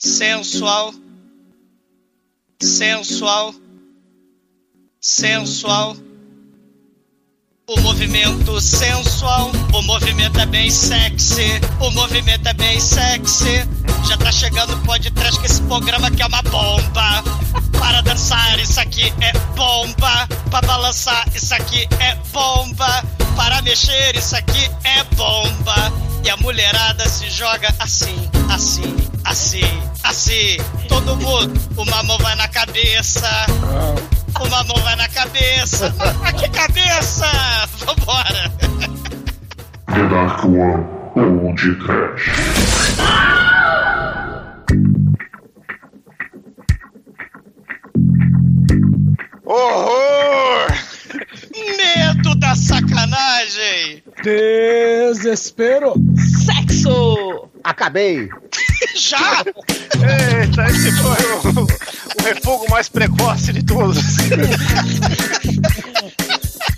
sensual, sensual, sensual. O movimento sensual, o movimento é bem sexy, o movimento é bem sexy. Já tá chegando o podcast que esse programa que é uma bomba. Para dançar, isso aqui é bomba. Para balançar, isso aqui é bomba. Para mexer, isso aqui é bomba. E a mulherada se joga assim, assim, assim, assim. Todo mundo, uma mão vai na cabeça. Uma mão vai na cabeça. Ah, que cabeça! Vambora! The Dark One Old Trash. Horror! Medo da sacanagem! Desespero! Sexo! Acabei! Já? Eita, esse foi o, o refugo mais precoce de todos.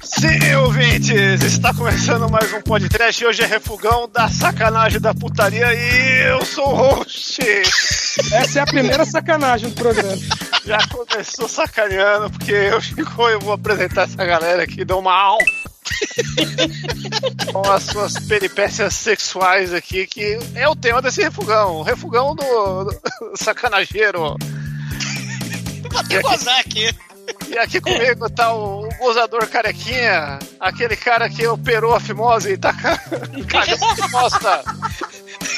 Sim, ouvintes, está começando mais um podcast e hoje é refugão da sacanagem da putaria e eu sou o host. Essa é a primeira sacanagem do programa. Já começou sacaneando, porque eu, Chico, eu vou apresentar essa galera aqui do mal. Com as suas peripécias sexuais aqui, que é o tema desse refugão. O refugão do, do sacanageiro. Vou até gozar aqui. E aqui comigo tá o, o gozador carequinha, aquele cara que operou a fimose e tá ca- cagando bosta.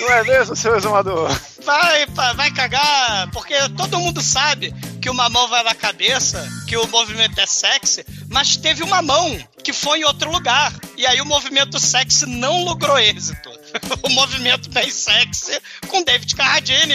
Não é mesmo, seu exumador? Vai, vai cagar, porque todo mundo sabe que uma mão vai na cabeça, que o movimento é sexy, mas teve uma mão que foi em outro lugar. E aí o movimento sexy não logrou êxito. O movimento bem sexy com David Carradine.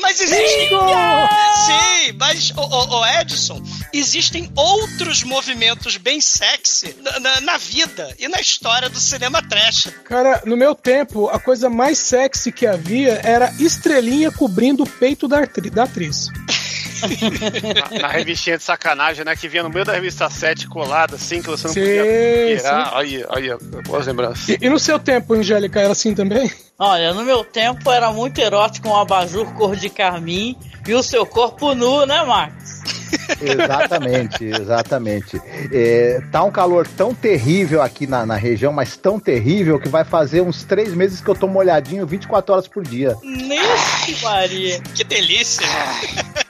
Mas existem. Sim, mas, o, o, o Edson, existem outros movimentos bem sexy na, na- na vida e na história do cinema trash. Cara, no meu tempo, a coisa mais sexy que havia era estrelinha cobrindo o peito da, atri- da atriz. Na, na revistinha de sacanagem, né? Que vinha no meio da revista 7 colada, assim, que você não Sim, podia virar. Aí, aí, boas lembranças. E, e no seu tempo, Angélica, era assim também? Olha, no meu tempo era muito erótico um abajur cor de carmim e o seu corpo nu, né, Max? Exatamente, exatamente. É, tá um calor tão terrível aqui na, na região, mas tão terrível que vai fazer uns três meses que eu tô molhadinho 24 horas por dia. Nesse Maria. Que delícia!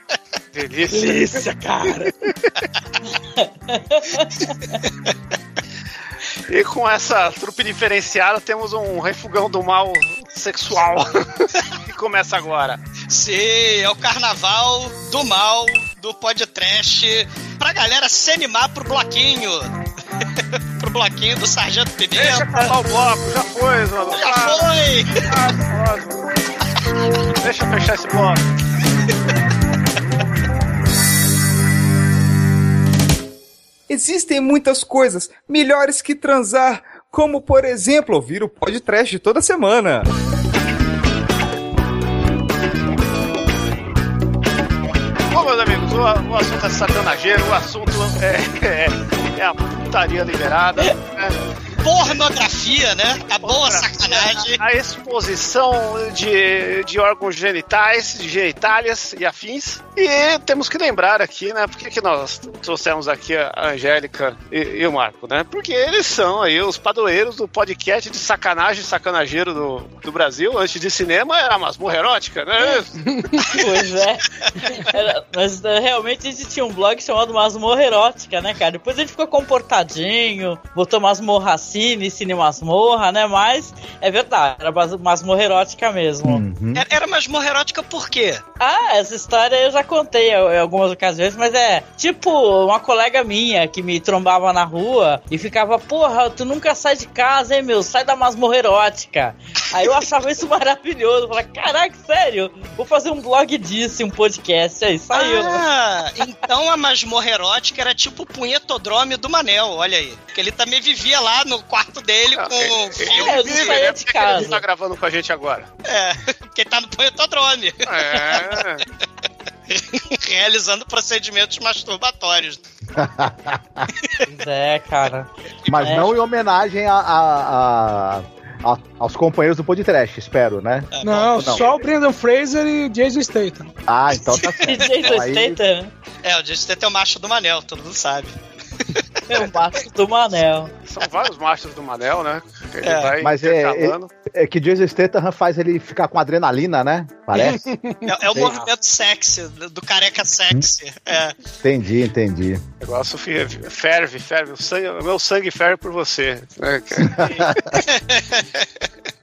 Delícia. Delícia, cara. E com essa trupe diferenciada, temos um refugão do mal sexual. que começa agora. Sim, é o carnaval do mal, do podcast, pra galera se animar pro bloquinho. pro bloquinho do Sargento Deixa Pimenta. acabar o bloco, já foi, Zona. Já foi! Deixa eu fechar esse bloco. Existem muitas coisas melhores que transar, como por exemplo ouvir o podcast toda semana. O, assunto é satanageiro, o assunto é, é, é a putaria liberada. né? Pornografia, né? A boa sacanagem. A exposição de, de órgãos genitais, de genitálias e afins. E temos que lembrar aqui, né? Por que que nós trouxemos aqui a Angélica e, e o Marco, né? Porque eles são aí os padroeiros do podcast de sacanagem sacanageiro do, do Brasil. Antes de cinema era masmorra erótica, né? Pois é. Era- mas eh, realmente a gente tinha um blog chamado Masmorra Erótica, né, cara? Depois a gente ficou comportadinho, botou Masmorra Cine, Cine Masmorra, né? Mas é verdade, era mas- Masmorra Erótica mesmo. Uhum. Era- Era masmorra erótica por quê? Ah, essa história eu já contei em algumas ocasiões, mas é tipo uma colega minha que me trombava na rua e ficava, porra, tu nunca sai de casa, hein, meu? Sai da masmorra erótica. Aí eu achava isso maravilhoso. Eu falei, caraca, sério? Vou fazer um blog disso, um podcast. Aí saiu. Ah, então a masmorra erótica era tipo o punhetodrome do Manel, olha aí. Porque ele também vivia lá no quarto dele Ah, com ele-. É, não Vive, saía né? de que ele casa. tá gravando com a gente agora. É, porque ele tá no punhetodrome, É. realizando procedimentos masturbatórios. Pois é, cara. Mas É. não em homenagem a, a, a- a- aos companheiros do podcast, espero, né? É, Não, não. só o Brendan Fraser e Jason Statham. Ah, então tá certo. Aí- Statham É, o Jason tem o macho do Manel, todo mundo sabe. É o macho do Manel. São vários machos do Manel, né? Ele É, vai mas é- intercalando. É que Jason Statham faz ele ficar com adrenalina, né? Parece. É, é o movimento sexy, do careca sexy. É. entendi, entendi. O negócio ferve, ferve. O, sangue, o meu sangue ferve por você. né?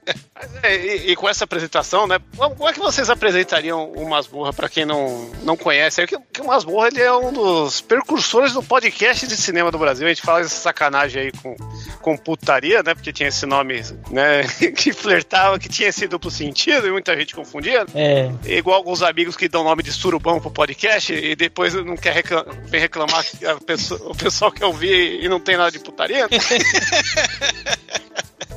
É, e, e com essa apresentação, né? Como é que vocês apresentariam o Masmorra pra quem não, não conhece? É que, que o Masmorra ele é um dos precursores do podcast de cinema do Brasil. A gente fala essa sacanagem aí com, com putaria, né? Porque tinha esse nome, né? Que flertava, que tinha esse duplo sentido e muita gente confundia. É. Igual alguns amigos que dão nome de surubão pro podcast e depois não quer recla- vem reclamar que a pessoa- o pessoal quer ouvir e não tem nada de putaria.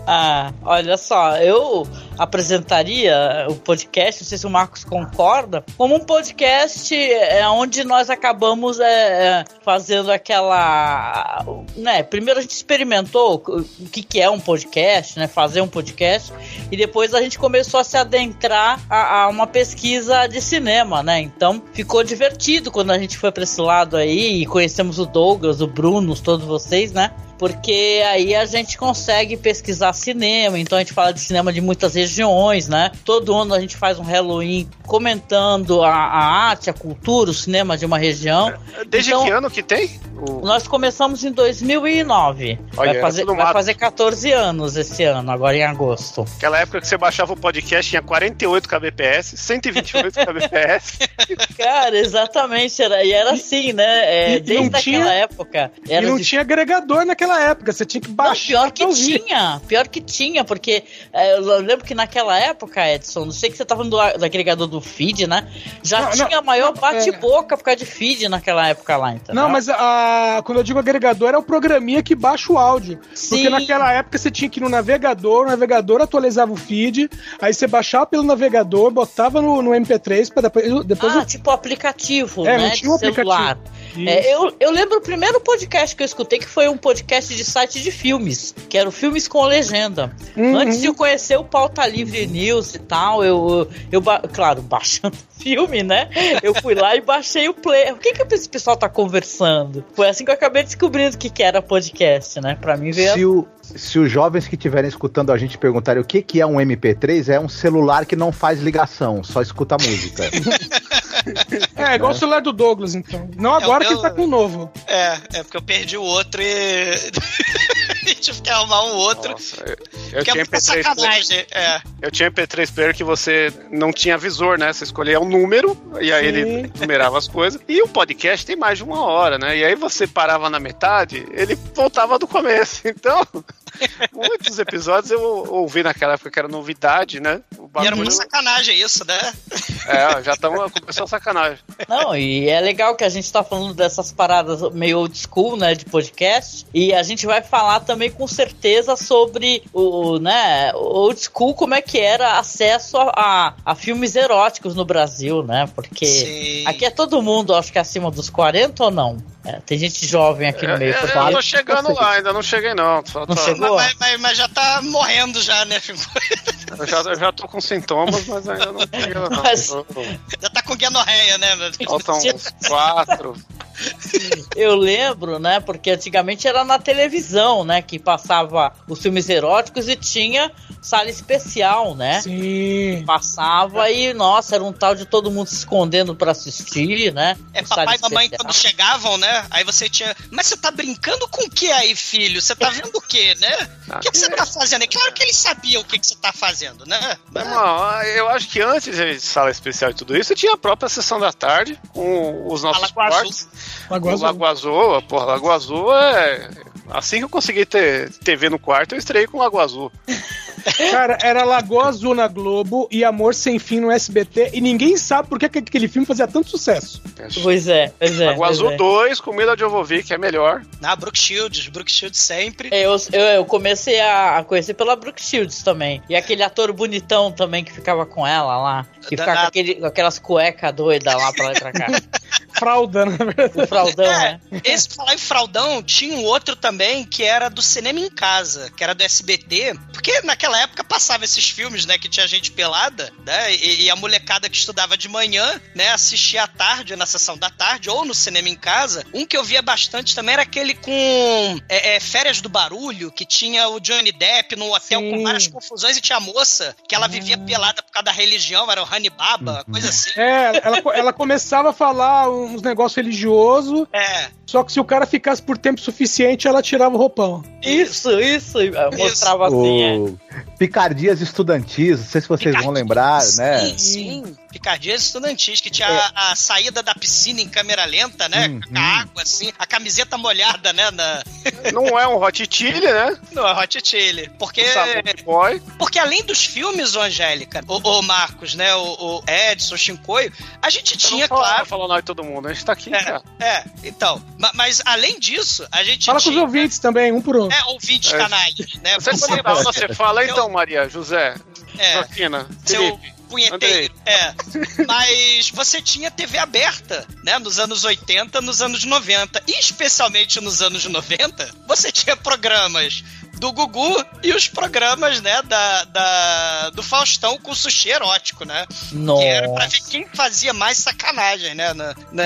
Ah, olha só, eu apresentaria o podcast, não sei se o Marcos concorda, como um podcast é, onde nós acabamos é, é, fazendo aquela. Né, primeiro a gente experimentou o que, que é um podcast, né? Fazer um podcast, e depois a gente começou a se adentrar a, a uma pesquisa de cinema, né? Então ficou divertido quando a gente foi para esse lado aí e conhecemos o Douglas, o Bruno, todos vocês, né? Porque aí a gente consegue pesquisar cinema, então a gente fala de cinema de muitas regiões, né? Todo ano a gente faz um Halloween comentando a, a arte, a cultura, o cinema de uma região. Desde Então- que ano que tem? O- Nós começamos em 2009. Olha, vai, fazer, era tudo vai fazer 14 anos esse ano, agora em agosto. Aquela época que você baixava o podcast tinha 48 kbps, 128 kbps. Cara, exatamente, era, e era assim, né? É, desde aquela época. E não de tinha agregador naquela época, você tinha que Não, baixar. pior que tinha, pior que tinha, porque é, eu lembro que naquela época, Edson, não sei que você tava falando do, do agregador do feed, né? Já Não, tinha não, maior não, bate-boca por causa de feed naquela época lá, entendeu? Não, mas a, quando eu digo agregador, é o programinha que baixa o áudio. Sim. Porque naquela época você tinha que ir no navegador, o navegador atualizava o feed, aí você baixava pelo navegador, botava no, no MP3 para depois. depois Ah, eu- tipo aplicativo, É, né? não tinha um celular. É, eu, eu lembro o primeiro podcast que eu escutei que foi um podcast de site de filmes, que era o Filmes com Legenda. Uhum. Antes de eu conhecer o Pauta Livre News e tal, eu, eu, eu claro, baixando filme, né? Eu fui lá e baixei o play. O que que esse pessoal tá conversando? Foi assim que eu acabei descobrindo o que que era podcast, né? Pra mim veio... Se, o- se os jovens que estiverem escutando a gente perguntarem o que, que é um MP3, é um celular que não faz ligação, só escuta música. É, igual o celular do Douglas, então. Não agora É, o que ele meu- tá com o novo. É, é porque eu perdi o outro e. tive que arrumar um outro. Nossa, eu, eu que é tinha muita MP3 player, sacanagem. É. eu tinha MP3 player que você não tinha visor, né? Você escolhia um número e aí Sim. ele numerava as coisas. E o podcast tem mais de uma hora, né? E aí você parava na metade, ele voltava do começo. Então, muitos episódios eu ouvi naquela época que era novidade, né? O E era muita sacanagem isso, né? É, já estamos começando a sacanagem. Não, e é legal que a gente tá falando dessas paradas meio old school, né, de podcast, e a gente vai falar também com certeza sobre o, né, o old school, como é que era acesso a, a, a filmes eróticos no Brasil, né, porque Sim. aqui é todo mundo, acho que acima dos 40 ou não? É, tem gente jovem aqui no meio. é, eu falar. tô chegando lá, ainda não cheguei não. Só Não tô- chegou? Mas, mas- mas já tá morrendo já, né? Eu já, eu já tô com sintomas, mas ainda não cheguei lá. Mas- Tô- Já tá com guinorreia, né? Faltam uns quatro. Eu lembro, né? Porque antigamente era na televisão, né? Que passava os filmes eróticos e tinha sala especial, né? Sim. Passava e, nossa, era um tal de todo mundo se escondendo pra assistir, né? É, papai e mamãe especial. quando chegavam, né? Aí você tinha. Mas você tá brincando com o que aí, filho? Você tá vendo o quê, né? O que, que você tá fazendo? É claro que ele sabia o que, que você tá fazendo, né? Irmão, eu acho que antes de sala especial e tudo isso, tinha a própria sessão da tarde com os nossos quartos. Lagoa O Azul. Lagoa Azul, porra, Lagoa Azul é. Assim que eu consegui ter TV no quarto, eu estreiei com Lagoa Azul. Cara, era Lagoa Azul na Globo e Amor Sem Fim no SBT e ninguém sabe por que que aquele filme fazia tanto sucesso. Pois é, pois é. Lagoa pois Azul é. 2, com Mila Jovovich, é melhor. Na Brooke Shields, Brooke Shields sempre. Eu, eu, eu comecei a conhecer pela Brooke Shields também. E aquele ator bonitão também que ficava com ela lá. Que ficava com, aquele, com aquelas cuecas doidas lá pra lá e pra cá. fralda, na verdade. O fraldão, É, né? esse falar em fraldão, tinha um outro também que era do cinema em casa, que era do SBT, porque naquela época passava esses filmes, né, que tinha gente pelada, né, e, e a molecada que estudava de manhã, né, assistia à tarde, na sessão da tarde, ou no cinema em casa. Um que eu via bastante também era aquele com é, é, Férias do Barulho, que tinha o Johnny Depp no hotel Sim. com várias confusões e tinha a moça que ela vivia pelada por causa da religião, era o Honey Baba, coisa assim. É, ela, ela começava a falar uns negócios religiosos, É, só que se o cara ficasse por tempo suficiente, ela tirava o roupão. Isso, isso. Mostrava assim, é. Picardias Estudantis, não sei se vocês vão lembrar, sim, né? Sim, Picardias estudantis, que tinha a, a saída da piscina em câmera lenta, né? Uhum. Com a água, assim, a camiseta molhada, né? Na, Não é um hot chili, né? no Hot Chili. Porque, boy. porque além dos filmes, ô Angélica, o, o Marcos, né? O, o Edson, o Shinkoio, a gente tinha, Não fala- claro. Falou nós todo mundo, a gente tá aqui, cara. É, é, então. ma- Mas além disso, a gente Fala com os tinha. ouvintes também, um por um. É, ouvintes É. canais, né? Você, aula, você fala então, Maria, José, É. Joaquina, seu Felipe. punheteiro. É. Mas você tinha TV aberta, né? Nos anos 80, nos anos 90. E especialmente nos anos 90, você tinha programas do Gugu e os programas, né, da, da- do Faustão com sushi erótico, né? Que era pra ver Nossa. quem fazia mais sacanagem, né? na- na-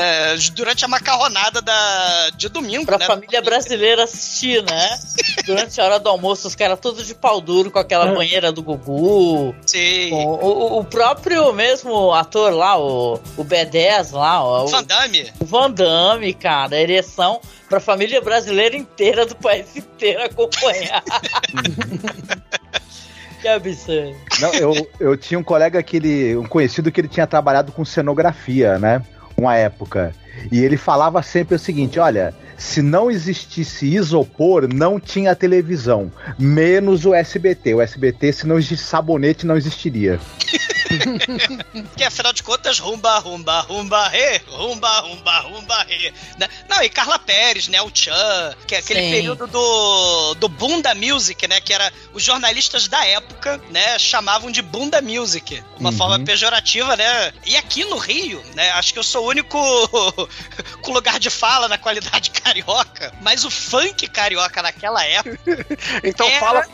durante a macarronada da, de domingo, Pra né? família brasileira assistir, né? Durante a hora do almoço, os caras todos de pau duro com aquela banheira do Gugu. Sim. O, o- o próprio mesmo ator lá, o, o B10 lá, ó, o, Van Damme. o Van Damme, cara, ereção pra família brasileira inteira do país inteiro acompanhar. que absurdo. Não, eu, eu tinha um colega que ele, um conhecido que ele tinha trabalhado com cenografia, né? Uma época. E ele falava sempre o seguinte: olha, se não existisse isopor, não tinha televisão. Menos o SBT. O SBT, se não existisse sabonete, não existiria. Que afinal de contas, rumba, rumba, rumba, re, rumba, rumba, rumba, re. né? Não, e Carla Pérez, né? O Chan, que é aquele Sim. período do, do Bunda Music, né? Que era os jornalistas da época, né? Chamavam de Bunda Music. Uma Uhum. forma pejorativa, né? E aqui no Rio, né? Acho que eu sou o único com lugar de fala na qualidade carioca, mas o funk carioca naquela época. Então Era- fala.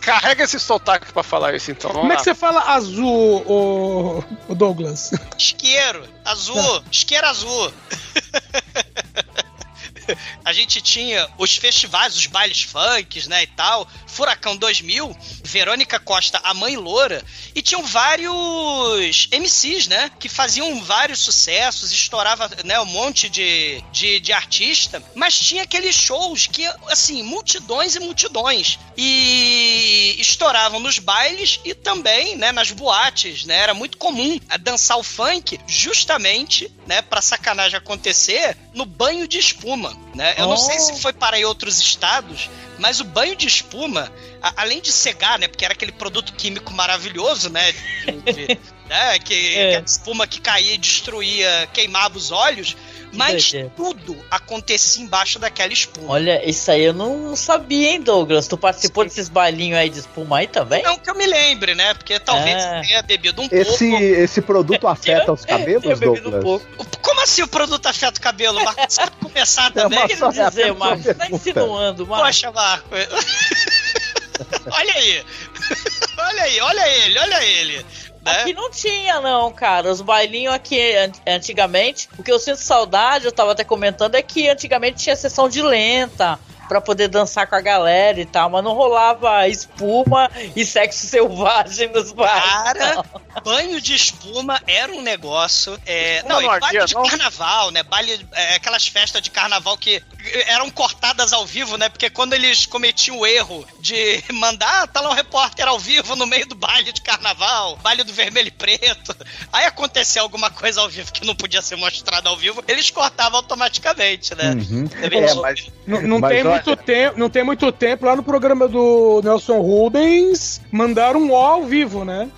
Carrega esse sotaque pra falar isso, então. Como é que você fala azul, o, o Douglas? Isqueiro, azul, isqueiro azul. A gente tinha os festivais, os bailes funks, né, e tal. Furacão 2000, Verônica Costa, a mãe loura. E tinham vários MCs, né, que faziam vários sucessos, estourava, né, um monte de, de, de artista. Mas tinha aqueles shows que, assim, multidões e multidões. E estouravam nos bailes e também, né, nas boates, né? Era muito comum dançar o funk justamente, né, pra sacanagem acontecer no banho de espuma, né? Eu não sei Oh. se foi para em outros estados, mas o banho de espuma, a- além de cegar, né, porque era aquele produto químico maravilhoso, né, de- de- né, que, É. que a espuma que caía e destruía, queimava os olhos, mas tudo acontecia embaixo daquela espuma. Olha, isso aí eu não sabia, hein, Douglas? Tu participou desses bailinhos aí de espuma aí também? Não que eu me lembre, né? Porque talvez É. tenha bebido um Esse, pouco. esse produto afeta os cabelos, bebido um Douglas? pouco. Como assim o produto afeta o cabelo, Marcos? Você vai começar também? uma Quero só- dizer, uma Marcos, tá insinuando, Marcos. Poxa, Marco. olha aí. Olha aí, olha ele, olha ele. Né? Aqui não tinha, não, cara. Os bailinhos aqui an- antigamente, o que eu sinto saudade, eu tava até comentando, é que antigamente tinha sessão de lenta pra poder dançar com a galera e tal, mas não rolava espuma e sexo selvagem nos bailes. Cara, banho de espuma era um negócio. É, não, e não baile de não? carnaval, né? Baile, é, aquelas festas de carnaval que eram cortadas ao vivo, né? Porque quando eles cometiam o erro de mandar, tá lá um repórter ao vivo no meio do baile de carnaval, baile do vermelho e preto. Aí acontecia alguma coisa ao vivo que não podia ser mostrada ao vivo, eles cortavam automaticamente, né? Uhum. É, mas Não, não Mas tem olha- muito tempo, não tem muito tempo lá no programa do Nelson Rubens mandaram um ó ao vivo, né?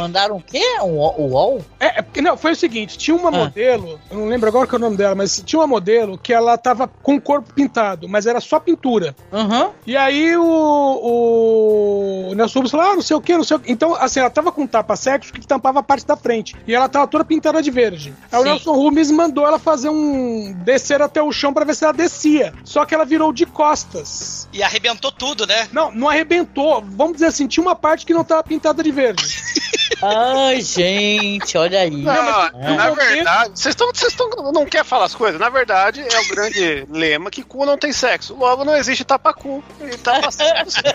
Mandaram o quê? Um UOL? É, é porque não, foi o seguinte: tinha uma Ah. modelo, eu não lembro agora qual é o nome dela, mas tinha uma modelo que ela tava com o corpo pintado, mas era só pintura. Uhum. E aí o, o Nelson Rubens falou: ah, não sei o que, não sei o que. Então, assim, ela tava com tapa-sexo que tampava a parte da frente. E ela tava toda pintada de verde. Aí o Sim. Nelson Rubens mandou ela fazer um. descer até o chão pra ver se ela descia. Só que ela virou de costas. E arrebentou tudo, né? Não, não arrebentou. Vamos dizer assim, tinha uma parte que não tava pintada de verde. Ai, gente, olha aí. Não, mas na momento- verdade, vocês estão, vocês estão, não quer falar as coisas. Na verdade, é o grande lema que cu não tem sexo. Logo, não existe tapa-cu. E tapa-sexo.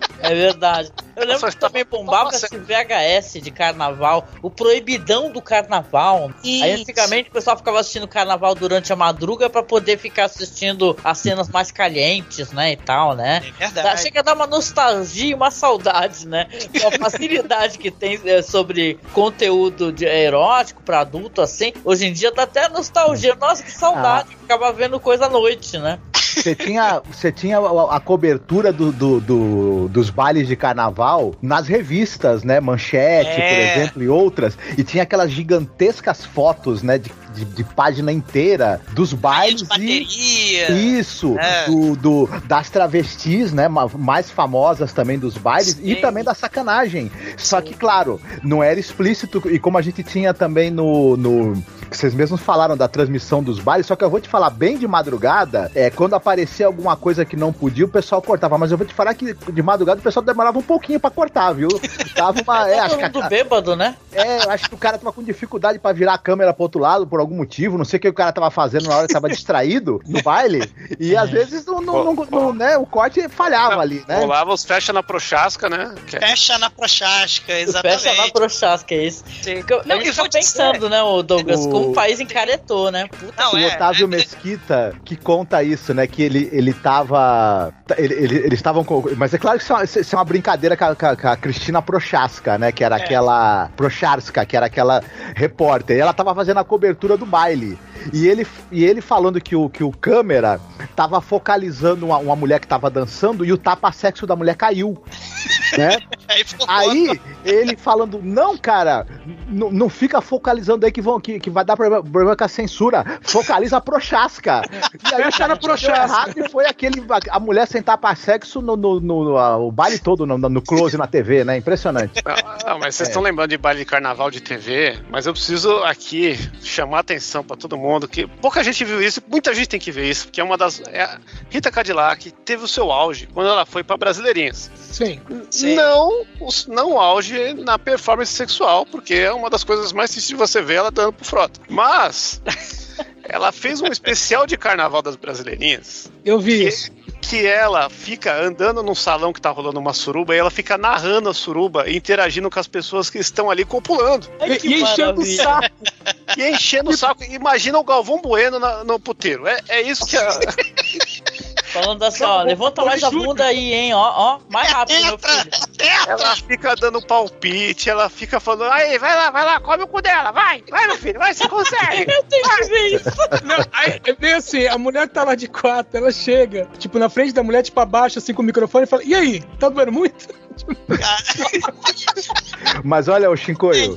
É verdade. Eu lembro Nossa, que também bombava esse VHS de carnaval, o proibidão do carnaval. Aí Isso. antigamente o pessoal ficava assistindo carnaval durante a madruga pra poder ficar assistindo as cenas mais calientes, né, e tal, né? É verdade. Chega a dar uma nostalgia e uma saudade, né? A facilidade que tem é, sobre conteúdo de- erótico pra adulto, assim. Hoje em dia dá até nostalgia. Nossa, que saudade. Ficava vendo coisa à noite, né? Você tinha, você tinha a, a cobertura do, do- do- dos bailes de carnaval nas revistas, né? Manchete, por É. exemplo, e outras. E tinha aquelas gigantescas fotos, né? De, de- de página inteira dos bailes de e. bateria. Isso, É. do, do- das travestis, né? ma- Mais famosas também dos bailes e Sim. também da sacanagem. Só que, claro, não era explícito, e como a gente tinha também no. no que vocês mesmos falaram da transmissão dos bailes, só que eu vou te falar bem de madrugada, é, quando aparecia alguma coisa que não podia, o pessoal cortava. Mas eu vou te falar que de madrugada o pessoal demorava um pouquinho pra cortar, viu? Tava uma. É, acho que bêbado, né? é, eu acho que o cara tava com dificuldade pra virar a câmera pro outro lado por algum motivo. Não sei o que o cara tava fazendo na hora que tava distraido no baile. E às vezes não, não- não- não, né, o corte falhava ali, né? Rolava os fecha na prochasca, né? É- Fecha na prochasca, Fecha na exatamente. prochasca, é isso. Sim. Eu- Não, e tá dizer- pensando, né, o Douglas, O- como o país encaretou, né? Puta Não, o é, Otávio é- Mesquita que conta isso, né? Que ele, ele tava. ele- ele- eles estavam com. Mas é claro que isso é uma, isso é uma brincadeira com a, com a- com a Cristina Prochaska, né? Que era É. aquela. Procharska, que era aquela repórter. E ela tava fazendo a cobertura do baile. E ele, e ele falando que o, que o câmera tava focalizando uma, uma mulher que tava dançando e o tapa-sexo da mulher caiu. Né? Aí, ficou Aí, ele falando, não, cara, não fica focalizando aí que, vão, que, que vai dar problema, problema com a censura. Focaliza a prochasca. E aí, Fecha na deu prochasca. errado e foi aquele, a, a mulher sentar pra sexo no, no, no- no- a- o baile todo, no, no close na TV, né? Impressionante. Não, não, mas vocês É. estão lembrando de baile de carnaval de TV, mas eu preciso aqui chamar a atenção pra todo mundo que pouca gente viu isso, muita gente tem que ver isso, porque é uma das é Rita Cadillac teve o seu auge quando ela foi pra Brasileirinhas. Sim. Sim. Não, não o auge na performance sexual, porque é uma das coisas mais difíceis de você ver ela dando pro frota. Mas ela fez um especial de carnaval das Brasileirinhas Eu vi que, isso. que ela fica andando num salão que tá rolando uma suruba e ela fica narrando a suruba e interagindo com as pessoas que estão ali copulando. Ai, E, e enchendo o saco. E enchendo o saco. Imagina o Galvão Bueno na- no puteiro. É, é isso que a. Falando assim, ó, levanta mais a bunda aí, hein, ó, ó, mais rápido, meu filho. Ela fica dando palpite, ela fica falando, aí, vai lá, vai lá, come o cu dela, vai, vai, meu filho, vai, você consegue. Eu tenho que ver isso. Não, aí, é bem assim, a mulher tá lá de quatro, ela chega, tipo, na frente da mulher, tipo, abaixo, assim, com o microfone e fala, e aí, tá doendo muito? Mas olha, o Shinkoio,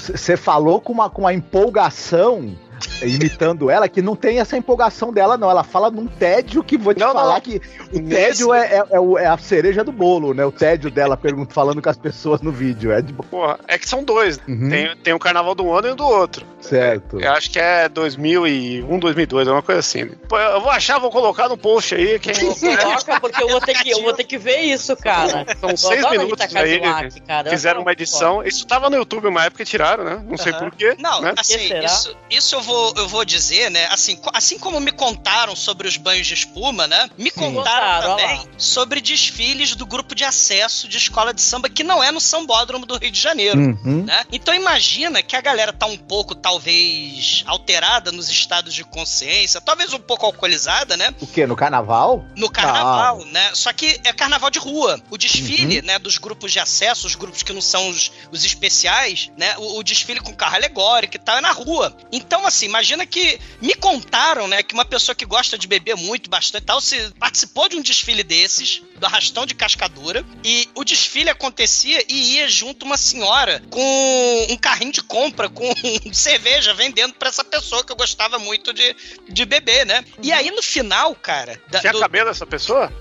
você falou com uma, com uma empolgação. Imitando ela, que não tem essa empolgação dela, não. Ela fala num tédio que vou te Não, falar não. que o Nesse- tédio é, é, é o- é a cereja do bolo, né? O tédio dela pergunta, falando com as pessoas no vídeo. É de Porra, é que são dois. Uhum. Tem, tem o carnaval do ano e o do outro. certo. Eu acho que é 2001, 2002, alguma coisa assim. Pô, eu vou achar, vou colocar no post aí. Quem... Coloca, porque eu vou ter que, eu vou ter que ver isso, cara. São Eu seis minutos aí. Cara. Eu Fizeram uma edição. Isso tava no YouTube uma época e tiraram, né? Não sei Aham. porquê. Não, né? assim, isso, isso eu, vou, eu vou dizer, né? Assim, assim como me contaram sobre os banhos de espuma, né? Me contaram Contaram, também sobre desfiles do grupo de acesso de escola de samba que não é no Sambódromo do Rio de Janeiro. Uhum. né? Então imagina que a galera tá um pouco, talvez, alterada nos estados de consciência, talvez um pouco alcoolizada, né? O quê? No carnaval? No carnaval, né? Só que é carnaval de rua. O desfile, Uhum. né, dos grupos de acesso, os grupos que não são os, os especiais, né? O, o desfile com carro alegórico e tal é na rua. Então, assim, imagina que me contaram, né, que uma pessoa que gosta de beber muito, bastante e tal, se participou de um desfile desses, do arrastão de cascadura, e o desfile acontecia e ia junto uma senhora com um carrinho de compra, com cerveja, vendendo pra essa pessoa que eu gostava muito de, de beber, né? E aí no final, cara. da- Tinha do- cabelo essa pessoa?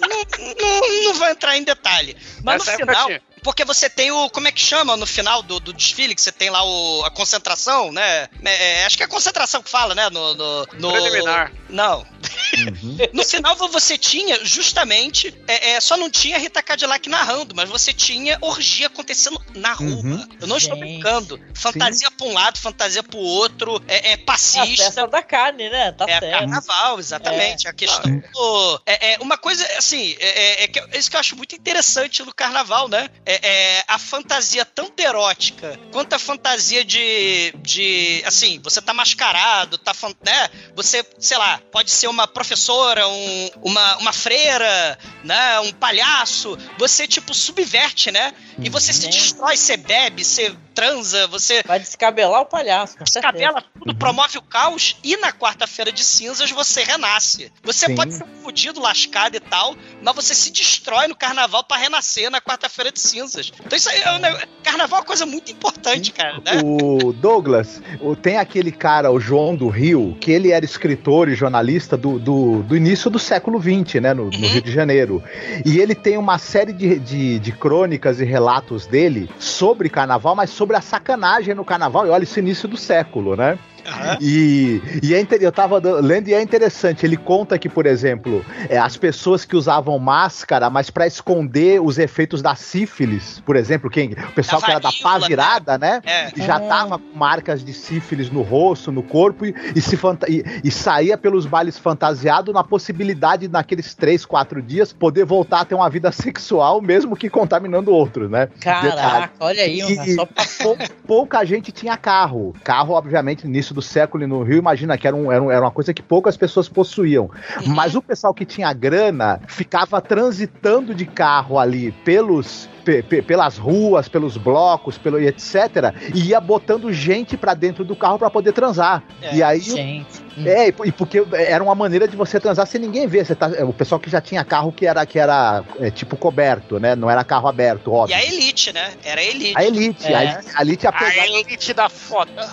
não, não, não vou entrar em detalhe. Mas Nessa no época final. Porque você tem o. Como é que chama no final do, do desfile? Que você tem lá o, a concentração, né? É, acho que é a concentração que fala, né? No. no, no- Preliminar. Não. no final você tinha, justamente. É, é, só não tinha Rita Cadillac narrando, mas você tinha orgia acontecendo na rua. Uhum. Eu não estou brincando. Fantasia pra um lado, fantasia pro outro. É, é É a passista. festa da carne, né? Tá É certo. carnaval, exatamente. A questão do. É, é uma coisa, assim, é, é, é que eu- é isso que eu acho muito interessante no carnaval, né? É, é a fantasia tanto erótica quanto a fantasia de. de assim, você tá mascarado, tá. né? Você, sei lá, pode ser uma professora, um, uma, uma freira, né? Um palhaço. Você, tipo, subverte, né? E você se Sim. destrói, você bebe, você transa, você Vai descabelar o palhaço, com certeza. Descabela tudo, promove o caos e na quarta-feira de cinzas você renasce. Você Sim. pode ser um fudido, lascado e tal, mas você se destrói no carnaval pra renascer na quarta-feira de cinzas. Então isso aí é um. Carnaval é uma coisa muito importante, cara, né? O Douglas, tem aquele cara, o João do Rio, que ele era escritor e jornalista do, do, do início do século XX, né, no, no Uhum. Rio de Janeiro. E ele tem uma série de, de, de crônicas e relatos dele sobre carnaval, mas sobre a sacanagem no carnaval. E olha, esse início do século, né? Aham. E, e é inter- eu tava lendo e é interessante. Ele conta que, por exemplo, é, as pessoas que usavam máscara, mas para esconder os efeitos da sífilis, por exemplo, quem, o pessoal Da que era da pá varíola, virada, né? É. Já Ah. tava com marcas de sífilis no rosto, no corpo e, e se fanta- e, e saía pelos bailes fantasiado na possibilidade, naqueles três, quatro dias, poder voltar a ter uma vida sexual, mesmo que contaminando outros, né? Detalhe. Caraca, olha aí, E- só pra Pou- pouca gente tinha carro. Carro, obviamente, no início do século no Rio, imagina que era, um- era, um- era uma coisa que poucas pessoas possuíam. Mas o pessoal que tinha grana ficava transitando de carro ali pelos. Pe- pe- pelas ruas, pelos blocos, pelo e etc, e ia botando gente pra dentro do carro pra poder transar. É, e aí gente. é, e, e porque era uma maneira de você transar sem ninguém ver. Você tá, é, o pessoal que já tinha carro que era, que era é, tipo coberto, né? Não era carro aberto, E óbvio. a elite, né? Era a elite. A elite, É. a elite, a elite A elite da foda.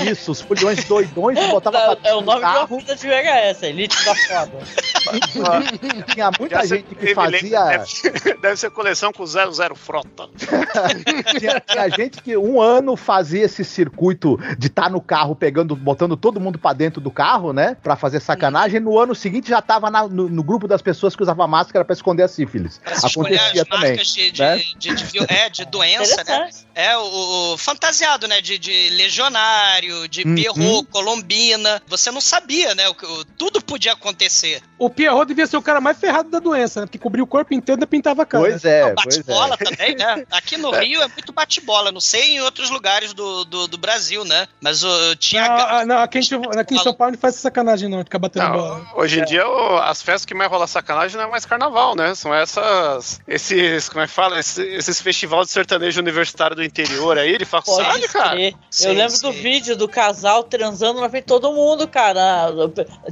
isso, os folhões doidões e É, é o nome de uma carro. de VHS, Elite da Foda. Tinha muita Já gente que fazia. Deve, deve ser coleção com 00 frota. Tinha, tinha gente que um ano fazia esse circuito de estar no carro pegando, botando todo mundo pra dentro do carro, né? Pra fazer sacanagem. No ano seguinte já tava na- no, no grupo das pessoas que usava máscara pra esconder a sífilis. Pra se escolher Acontecia as também. de, de, né? de, de vi- é, de doença, né? É, o, o fantasiado, né? De, de legionário, de Uhum. Pierrot, Colombina. Você não sabia, né? O, que- o- tudo podia acontecer. O Pierrot devia ser o cara mais ferrado da doença, né? Porque cobriu o corpo inteiro e pintava a cara. Pois é, Não, pois é. bate-bola também, né? Aqui no Rio é muito bate-bola. Não sei em outros lugares do, do, do Brasil, né? Mas o, tinha. Não, não, aqui, gente- aqui em São Paulo não faz essa sacanagem, não, ficar batendo bola. Não, hoje em dia o- as festas que mais rola sacanagem não é mais carnaval, né? São essas. Esses. Como é que fala? Esses, esses festivais de sertanejo universitário do interior aí, de faculdade, Pode cara. Sim, Eu lembro do sim. vídeo do casal transando na frente de todo mundo, cara.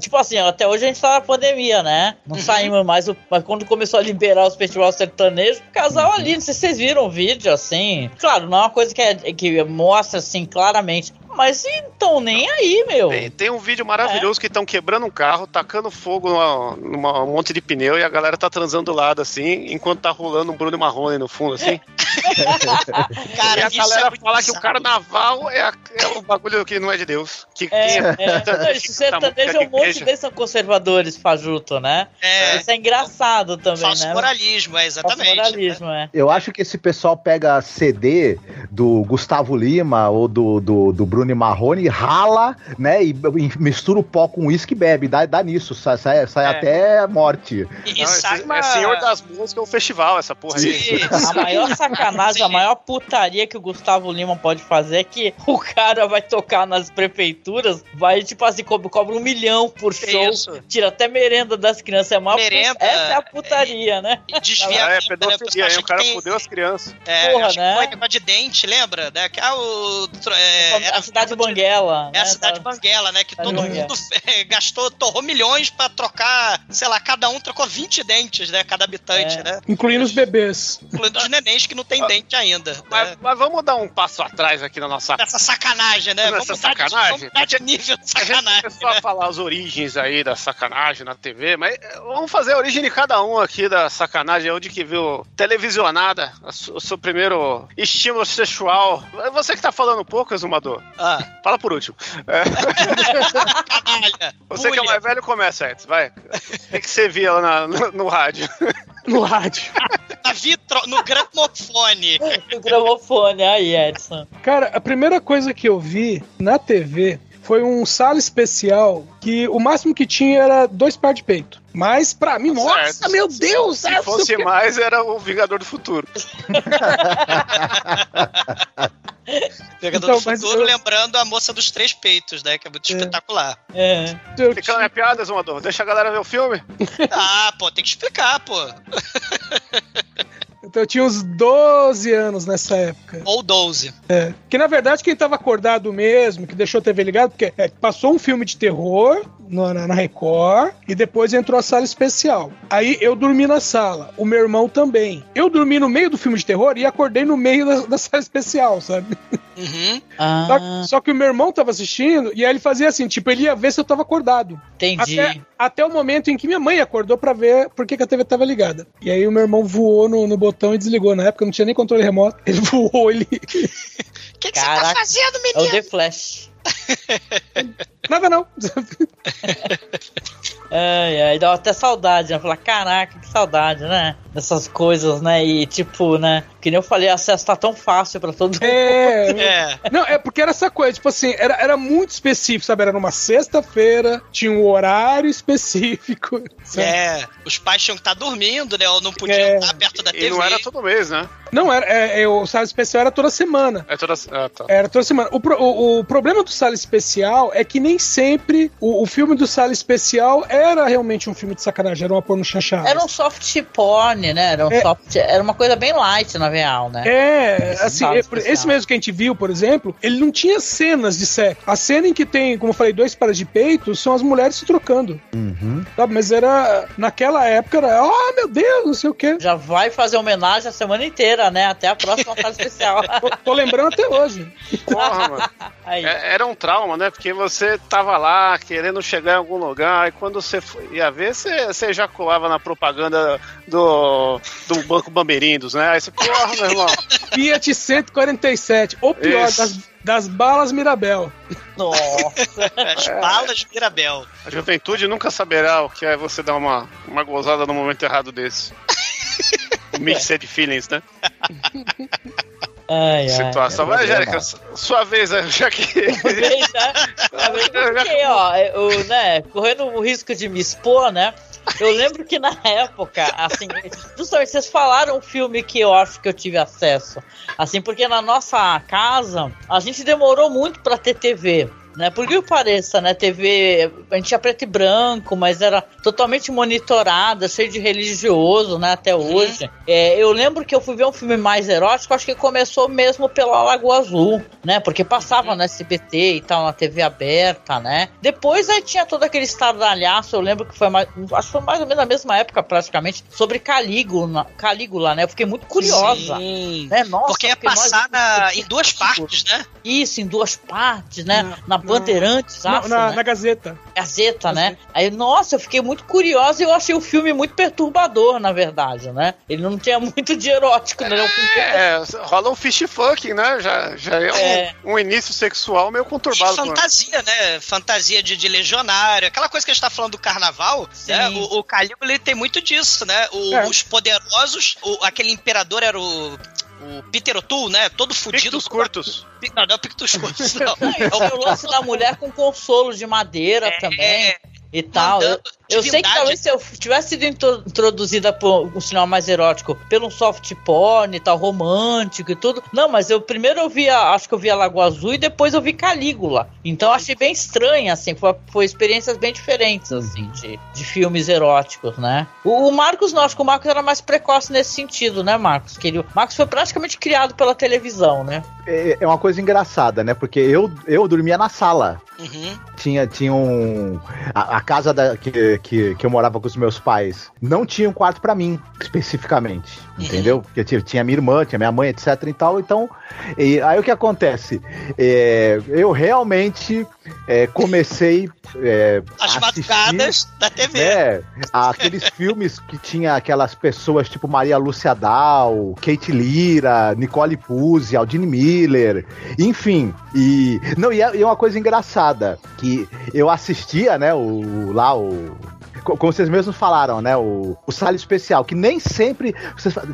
Tipo assim, até hoje a gente tá na pandemia, né? Não Uhum. saímos mais. Mas quando começou a liberar os festivais sertanejos, o casal Uhum. ali, não sei se vocês viram o vídeo, assim. Claro, não é uma coisa que, é- que mostra assim claramente. Mas então, nem aí, meu. Tem, tem um vídeo maravilhoso que estão quebrando um carro, tacando fogo numa, numa- um monte de pneu e a galera tá transando do lado assim, enquanto tá rolando um Bruno Marrone no fundo assim. Cara, e a isso galera é muito fala que o carnaval é, a- é um bagulho que não é de Deus. Que, É, é. Não, esse sertanejo, um monte deles são conservadores, fajuto, né? É, Isso é engraçado também, falso né? moralismo, é Falso exatamente. moralismo, é. Eu acho que esse pessoal pega CD do Gustavo Lima ou do, do, do Bruno Marrone, rala, né? E, e mistura o pó com uísque e bebe. Dá, dá nisso, sai, sai, sai É. até morte. E, e Não, sai uma... É Senhor das Músicas, é um festival, essa porra aí. Isso. A maior sacanagem, a Sim. maior putaria que o Gustavo Lima pode fazer é que o cara vai tocar nas prefeituras, vai, tipo assim, cobra, cobra um milhão por show, Isso. tira até merenda das crianças. É a maior Merenda, Essa é a putaria, né? E desvia Ah, a é vida, né? pedofilia, aí o cara tem- fudeu as crianças. É, Porra, acho que né? foi negócio de dente, lembra? Né? Que, ah, o, é, a cidade de Banguela. É a né? cidade de Banguela, né? Que todo mundo é, gastou, torrou milhões pra trocar, sei lá, cada um trocou 20 dentes, né? Cada habitante, É. né? Incluindo os bebês. Incluindo os nenéns que não tem dente ainda. Mas, Né? mas vamos dar um passo atrás aqui na nossa. Nessa sacanagem, né? Nessa vamos dar de- sacanagem? vamos dar de nível de A gente sacanagem. a falar as origens aí da sacanagem na TV, mas eh, vamos fazer a origem de cada um aqui da sacanagem, onde que viu televisionada, o seu primeiro estímulo sexual. Você que tá falando pouco, Exumador, Ah, fala por último. É, você que é mais velho, começa antes, vai. O que você via lá na- no, no rádio? No rádio. Na vitro, no gramofone. O gramofone, aí, Edson. Cara, a primeira coisa que eu vi na TV foi um sala especial que o máximo que tinha era dois par de peito. Mas pra mim, nossa, Certo. meu Deus! Se é, fosse super- mais, era o Vingador do Futuro. Pegador Então, do futuro, eu- lembrando a moça dos três peitos, né? Que é muito espetacular. É. eu Fica na minha piada, Exumador. Deixa a galera ver o filme. Ah, pô, tem que explicar, pô. Então eu tinha uns 12 anos nessa época. Ou 12. É. Que na verdade quem tava acordado mesmo, que deixou a TV ligada, porque é, passou um filme de terror na, na- na Record e depois entrou a sala especial. Aí eu dormi na sala, o meu irmão também. Eu dormi no meio do filme de terror e acordei no meio da, da sala especial, sabe? Uhum. Ah, Só, só que o meu irmão tava assistindo e aí ele fazia assim, tipo, ele ia ver se eu tava acordado. entendi. Até, até o momento em que minha mãe acordou pra ver por que, que a TV tava ligada. E aí o meu irmão voou no, no botão e desligou. Na época não tinha nem controle remoto. Ele voou, ele. O que, que você tá Caraca. fazendo, É o menino? The Flash. Nada não. Ai, ai, dá até saudade, né? Falar, caraca, que saudade, né? Dessas coisas, né? E tipo, né? Que nem eu falei, acesso tá tão fácil pra todo mundo. É. É. Não, é porque era essa coisa, tipo assim, era, era muito específico, sabe? Era numa sexta-feira, tinha um horário específico. sabe? É, os pais tinham que estar dormindo, né? Ou não podiam É. estar perto da TV. E não era todo mês, né? Não, era, é, é, o sala especial era toda semana. É toda. Ah, tá. Era toda semana. O, pro- o- o problema do Sala Especial é que nem sempre o, o filme do Sala Especial era realmente um filme de sacanagem, era uma porno chanchada. Era um soft porn, né? Era, um É. soft, era uma coisa bem light, na real, né? É, assim, Sala é, esse mesmo que a gente viu, por exemplo, ele não tinha cenas de sexo. A cena em que tem, como eu falei, dois pares de peito são as mulheres se trocando, Uhum. sabe? Mas era, naquela época era, oh meu Deus, não sei o quê. Já vai fazer homenagem a semana inteira, né? Até a próxima fase especial. Tô, tô lembrando até hoje. Porra, mano. Aí. É- Era um trauma, né? Porque você tava lá querendo chegar em algum lugar e quando você foi- ia ver, você, você ejaculava na propaganda do, do Banco Bamberindos, né? Aí você, porra, meu irmão. Fiat 147, ou pior, Isso. das, das balas Mirabel. Nossa. As balas Mirabel. A juventude nunca saberá o que é você dar uma, uma gozada no momento errado desse. O Mixed feelings, né? Ai, ai. Situação. é problema. Angélica, su- sua vez, né? já que. Vez, né? Porque, ó, eu, né, correndo o risco de me expor, né? Eu lembro que na época, assim, justamente vocês falaram um filme que eu acho que eu tive acesso. Assim, porque na nossa casa, a gente demorou muito pra ter TV. Né? Por que pareça, né? TV, a gente tinha preto e branco, mas era totalmente monitorada, cheio de religioso, né? Até hoje. É, eu lembro que eu fui ver um filme mais erótico, acho que começou mesmo pela Lagoa Azul, né? Porque passava no SBT e tal, na TV aberta, né? Depois aí tinha todo aquele estardalhaço, eu lembro que foi mais, acho que foi mais ou menos na mesma época, praticamente, sobre Calígula, Calígula né? Eu fiquei muito curiosa. Sim. Né? Nossa, Porque passar na- em duas partes, né? Isso, em duas partes, né? Na- Na, Bandeirantes, Na, acho, na, né? na Gazeta. Gazeta, né? Aí, nossa, eu fiquei muito curiosa e eu achei o filme muito perturbador, na verdade, né? Ele não tinha muito de erótico, né? É filme É, rola um fish fucking, né? Já, já é, um- É. Um, início sexual meio E conturbado. com- fantasia, né? Fantasia de, de legionário. Aquela coisa que a gente tá falando do carnaval, Sim. né? O, o Calígula tem muito disso, né? O- É. Os poderosos, o- aquele imperador era o. O Peter O'Toole, né? Todo fudido. Pictos curtos. Não, não é o Pictus curtos, não. É o lance da mulher com consolo de madeira É, também e tal. Mandando, Eu sei que talvez se eu tivesse sido intro- introduzida por um sinal mais erótico, pelo um soft porn e tal, romântico e tudo. Não, mas eu primeiro eu vi, a- acho que eu vi a Lagoa Azul e depois eu vi Calígula. Então eu achei bem estranho, assim, foi, foi experiências bem diferentes, assim, de, de filmes eróticos, né? O, o Marcos, não, acho que o Marcos era mais precoce nesse sentido, né, Marcos? Que ele, o Marcos foi praticamente criado pela televisão, né? É, é uma coisa engraçada, né? Porque eu, eu dormia na sala. Uhum. Tinha, tinha um. A, a casa da, que, que, que eu morava com os meus pais não tinha um quarto pra mim, especificamente. Entendeu? Porque tinha, tinha minha irmã, tinha minha mãe, etc e tal. Então, e aí o que acontece? É, eu realmente é, comecei. É, As a assistir- madrugadas da TV. é, aqueles filmes que tinha aquelas pessoas tipo Maria Lúcia Dal, Kate Lira, Nicole Puzzi, Aldine Miller, enfim. E não e é, e é uma coisa engraçada que eu assistia, né, o lá o como vocês mesmos falaram, né? O, o sala especial, que nem sempre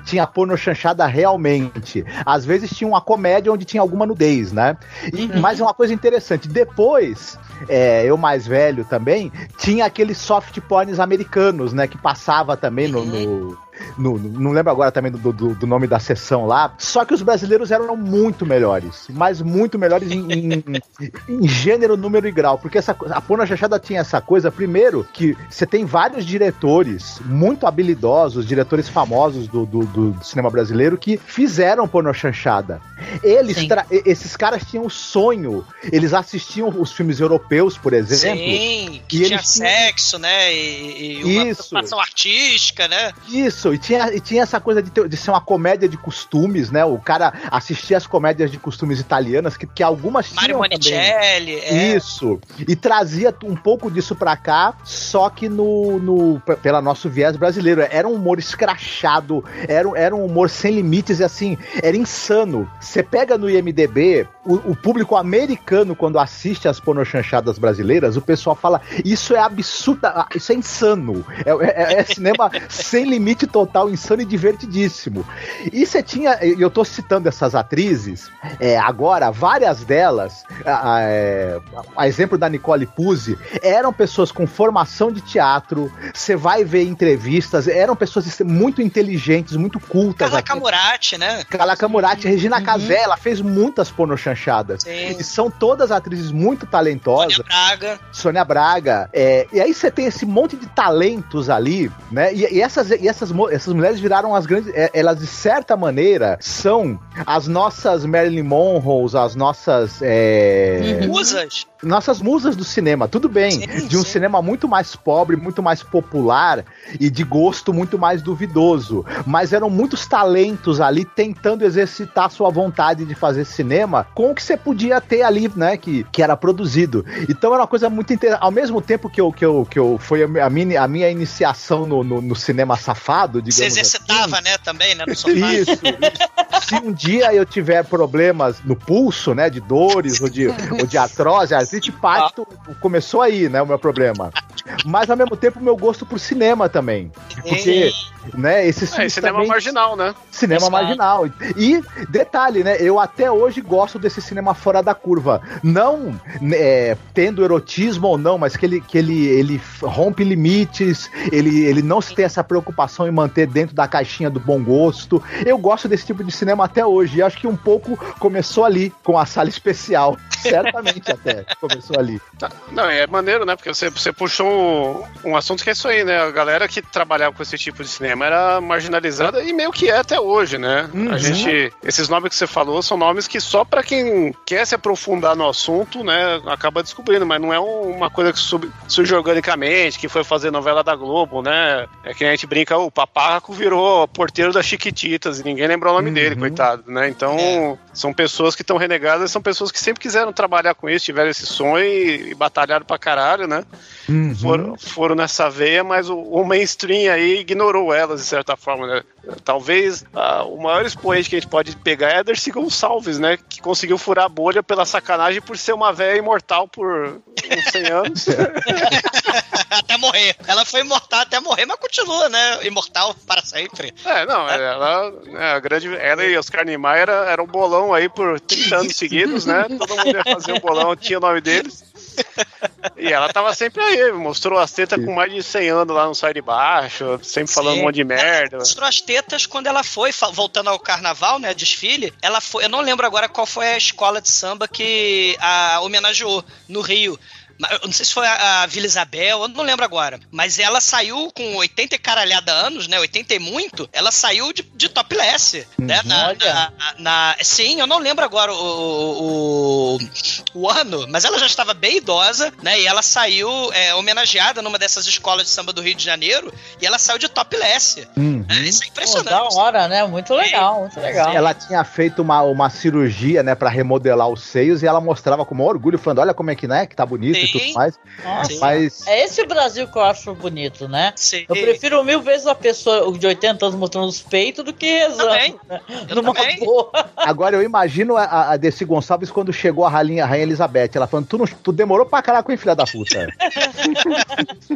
tinha porno chanchada realmente. Às vezes tinha uma comédia onde tinha alguma nudez, né? E, Mas é uma coisa interessante. Depois, é, eu mais velho também, tinha aqueles soft porns americanos, né? Que passava também no. no- no- no- não lembro agora também do, do- do nome da sessão lá. Só que os brasileiros eram muito melhores. Mas muito melhores em, em- em gênero, número e grau. Porque essa, a porno chanchada tinha essa coisa, primeiro, que você tem vários diretores muito habilidosos, diretores famosos do, do- do cinema brasileiro, que fizeram porno chanchada. Eles, esses caras tinham um sonho. Eles assistiam os filmes europeus, por exemplo. Sim, que E tinha eles sexo, né? E, e uma Isso. artística, né? Isso, e tinha, e tinha essa coisa de, ter- de ser uma comédia de costumes, né? O cara assistia as comédias de costumes italianas, que, que algumas Mário tinham. Monicelli. É. Isso. E trazia um pouco disso pra cá, só que no, no pela nosso viés brasileiro. Era um humor escrachado, era, um- era um humor sem limites e assim, era insano. Você pega no IMDB, o, o público americano, quando assiste as pornochanchadas brasileiras, o pessoal fala: Isso é absurdo, ah, isso é insano. É, é- é cinema sem limite total, insano e divertidíssimo. E você tinha, e eu tô citando essas atrizes, é, agora, várias delas, a, a- é, a exemplo da Nicole Puzzi, eram pessoas com formação de teatro, você vai ver entrevistas, eram pessoas muito inteligentes, muito cultas. Aqui. Camurati, né? Carla Camurati, Regina Casé, ela fez muitas pornochanchadas. Sim. E são todas atrizes muito talentosas. Sônia Braga. Sônia Braga. é, e aí você tem esse monte de talentos ali, né? E, e essas, e essas, mo- essas mulheres viraram as grandes. é, Elas, de certa maneira, são as nossas Marilyn Monroe, as nossas. é, Musas. nossas musas do cinema, tudo bem. Sim, de um sim. cinema muito mais pobre, muito mais popular e de gosto muito mais duvidoso. Mas eram muitos talentos ali tentando exercitar sua vontade de fazer cinema com o que você podia ter ali, né? Que, que era produzido. Então era uma coisa muito interessante. Ao mesmo tempo que eu, que eu, que eu foi a minha, a minha iniciação no, no, no cinema safado, digamos Você assim. exercitava, né, também, né, no sofá. Isso, isso. Se um dia eu tiver problemas no pulso, né, de dores ou de, ou de artrose, a artrite pacto começou aí, né, o meu problema. Mas ao mesmo tempo o meu gosto por cinema também. Porque, né, esses É, cinema também- marginal, né? Cinema Exato. marginal. E, detalhe, né? Eu até hoje gosto desse cinema fora da curva. Não é, tendo erotismo ou não, mas que ele, que ele, ele rompe limites, ele, ele não se tem essa preocupação em manter dentro da caixinha do bom gosto. Eu gosto desse tipo de cinema até hoje. E acho que um pouco começou ali, com a sala especial. Certamente até começou ali. Não, é maneiro, né? Porque você, você puxou um, um assunto que é isso aí, né? A galera que trabalhava com esse tipo de cinema era marginalizada e meio que é até hoje, né? Uhum. A gente. Esses nomes que você falou são nomes que só pra quem quer se aprofundar no assunto, né, acaba descobrindo, mas não é um- uma coisa que sub- surge organicamente, que foi fazer novela da Globo, né? É que a gente brinca, o Papaco virou porteiro das Chiquititas e ninguém lembrou o nome dele, Uhum. coitado, né? Então, É. são pessoas que estão renegadas, são pessoas que sempre quiseram trabalhar com isso, tiveram esse sonho e, e batalharam pra caralho, né? Uhum. Foram, foram nessa veia, mas o, o mainstream aí ignorou elas, de certa forma, né? Talvez ah, o maior expoente que a gente pode pegar é a Dercy Gonçalves, né? Que conseguiu furar a bolha pela sacanagem por ser uma véia imortal por uns 100 anos. até morrer. Ela foi imortal até morrer, mas continua, né? Imortal para sempre. É, não, ela, é, a grande, ela e Oscar Niemeyer era, era um bolão aí por 30 anos seguidos, né? Todo mundo ia fazer um bolão, tinha o nome deles. E ela tava sempre aí, mostrou as tetas com mais de 100 anos lá no Sai de Baixo, sempre falando um monte de merda. Ela mostrou as tetas quando ela foi, voltando ao carnaval, né, desfile, ela foi, eu não lembro agora qual foi a escola de samba que a homenageou no Rio. Eu não sei se foi a, a Vila Isabel, eu não lembro agora. Mas ela saiu com 80 e caralhada anos, né? 80 e muito. Ela saiu de, de topless, né? Na, na, na- sim, eu não lembro agora o, o, o ano, mas ela já estava bem idosa, né? E ela saiu é, homenageada numa dessas escolas de samba do Rio de Janeiro. E ela saiu de topless. Uhum. É, isso é Pô, impressionante. da hora, né? Muito legal, muito legal. Ela tinha feito uma, uma cirurgia, né, pra remodelar os seios e ela mostrava com o maior orgulho, falando: olha como é que, né, que tá bonito Sim. Tudo mais. Nossa. Mas. É esse o Brasil que eu acho bonito, né? Sim. Eu prefiro mil vezes a pessoa de 80 anos mostrando os peitos do que rezando. Também. né? Eu Numa também. boa. Agora eu imagino a, a Desi Gonçalves quando chegou a rainha, a rainha Elizabeth. Ela falando: tu, não, tu demorou pra caraca, hein, filha da puta.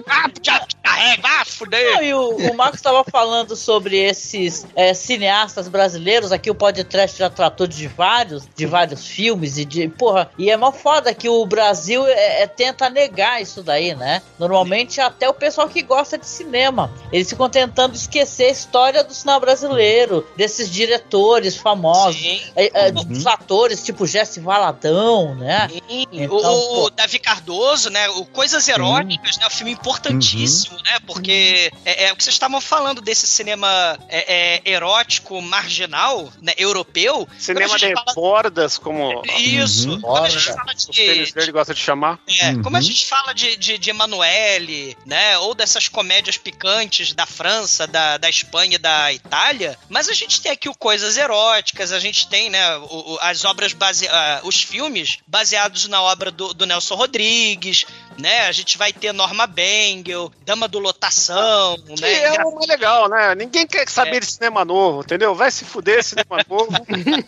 Ah, já carrega, ah, fudeu. Não, e o, o Marcos estava falando sobre esses é, cineastas brasileiros. Aqui o podcast já tratou de vários, de vários filmes e de. Porra, e é mó foda que o Brasil é, é- tenta negar isso daí, né? Normalmente até o pessoal que gosta de cinema. Eles ficam tentando esquecer a história do cinema brasileiro, desses diretores famosos, é, é, dos atores tipo Jesse Valadão, né? Sim, Então, o, pô. Davi Cardoso, né? O Coisas Eróticas, né? Um filme importantíssimo, né? Porque é, é o que vocês estavam falando desse cinema é, é, erótico marginal, né? Europeu. Cinema de fala- bordas, como Isso. Uhum. Quando a gente Borda. fala o Tênis de, Verde gosta de chamar. É, como a Uhum. gente fala de, de, de Emanuele, né? Ou dessas comédias picantes da França, da, da Espanha e da Itália, mas a gente tem aqui o Coisas Eróticas, a gente tem, né, o- o- as obras base, ah, os filmes baseados na obra do, do Nelson Rodrigues, né? A gente vai ter Norma Bengel, Dama do Lotação, Que né? é mais legal, né? Ninguém quer saber É. de cinema novo, entendeu? Vai se fuder cinema novo.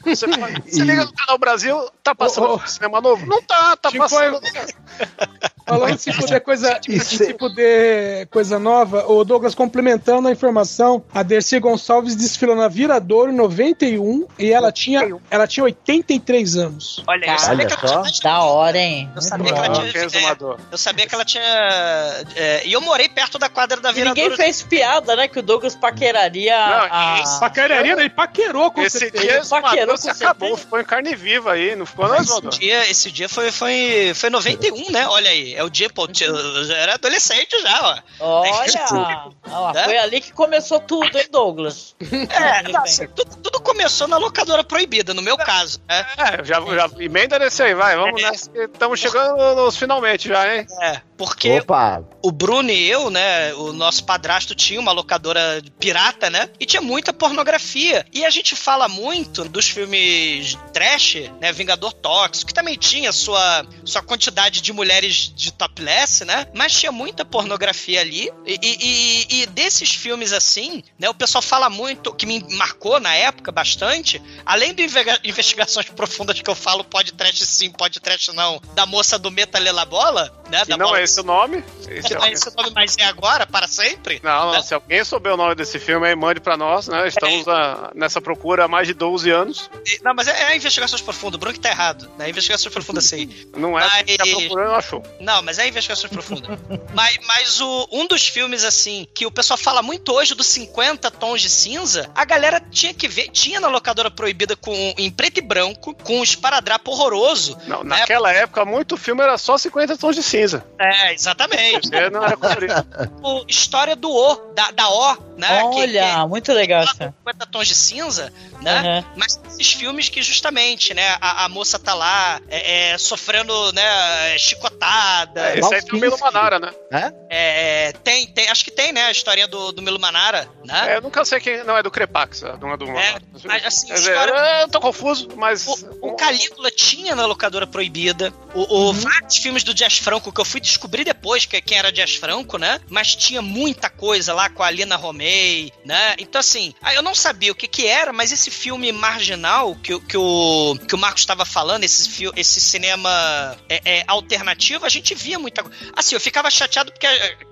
Você, você liga no canal Brasil, tá passando Ô, ô. cinema novo? Não tá, tá Chico, passando. Falando se puder coisa, em Isso se puder coisa nova, o Douglas complementando a informação, a Dercy Gonçalves desfilou na Viradouro em 91 e ela tinha, ela tinha 83 anos. Olha, eu sabia olha que ela só. tinha- Da hora, hein? Eu sabia que ela tinha- é? Eu sabia que ela tinha. é, e eu morei perto da quadra da E ninguém Viradouro. fez piada, né? Que o Douglas paqueraria Não, a. isso- Paqueraria, ele paquerou com Esse certeza. dia Paquerou exumador se com acabou, ficou em carne viva aí, não ficou não, Esse dia, esse dia foi, foi, foi 91, né? Olha aí. É o dia, pô, eu já era adolescente já, ó. Olha! Ó, Né? Foi ali que começou tudo, hein, Douglas? É, assim, tudo, tudo começou na locadora proibida, no meu caso. né? É, já, já emenda nesse aí, vai, vamos nessa. que Estamos chegando nos finalmente já, hein? É, porque Opa! o Bruno e eu, né, o nosso padrasto tinha uma locadora pirata, né, e tinha muita pornografia. E a gente fala muito dos filmes trash, né, Vingador Tóxico, que também tinha sua, sua quantidade de mulheres de topless, né, mas tinha muita pornografia ali. E, e- e- desses filmes assim, né, o pessoal fala muito, que me marcou na época bastante, além do Investigações Profundas que eu falo, pode trash sim, pode trash não, da moça do Meta Lela Bola, né, da não bola é esse o nome. Esse é não é esse nome, mas é agora, para sempre? Não, não, Né? se alguém souber o nome desse filme aí, mande pra nós, né? Estamos ah, nessa procura há mais de 12 anos. Não, mas é, é Investigações Profundas. O Bruno que tá errado. Né? Investigações Profundas, sim. Não é Mas- que tá procurando, achou. Não, mas é Investigações Profundas. mas mas o, um dos filmes, assim, que o pessoal fala muito hoje dos 50 tons de cinza, a galera tinha que ver. Tinha na locadora proibida com, em preto e branco, com um esparadrapo horroroso. Não, né? naquela época, muito filme era só 50 tons de cinza. É, exatamente. Você não era colorido. o História do O, da, da O, né? que- Olha, muito legal que, isso. 50 tons de cinza, né? Uhum. Mas esses filmes que justamente, né, a, a moça tá lá é, é, sofrendo, né, chicotada. É, esse aí tem o Milo Manara, né? É, tem, tem, acho que tem, né, a historinha do, do Milo Manara, né? É, eu nunca sei quem. Não, é do Crepax, não é do Manara. mas, assim, Quer dizer, história- eu tô confuso, mas. O, o Calígula tinha na locadora proibida. O, o vários filmes do Jazz Franco que eu fui descobrir depois que quem era Jazz Franco, né? Mas tinha muita coisa lá com a Alina Romei, né? Então assim, eu não sabia o que que era, mas esse filme marginal que, o- que o que o Marcos estava falando, esse esse cinema é, é, alternativo, a gente gente via muita coisa. Assim, eu ficava chateado porque.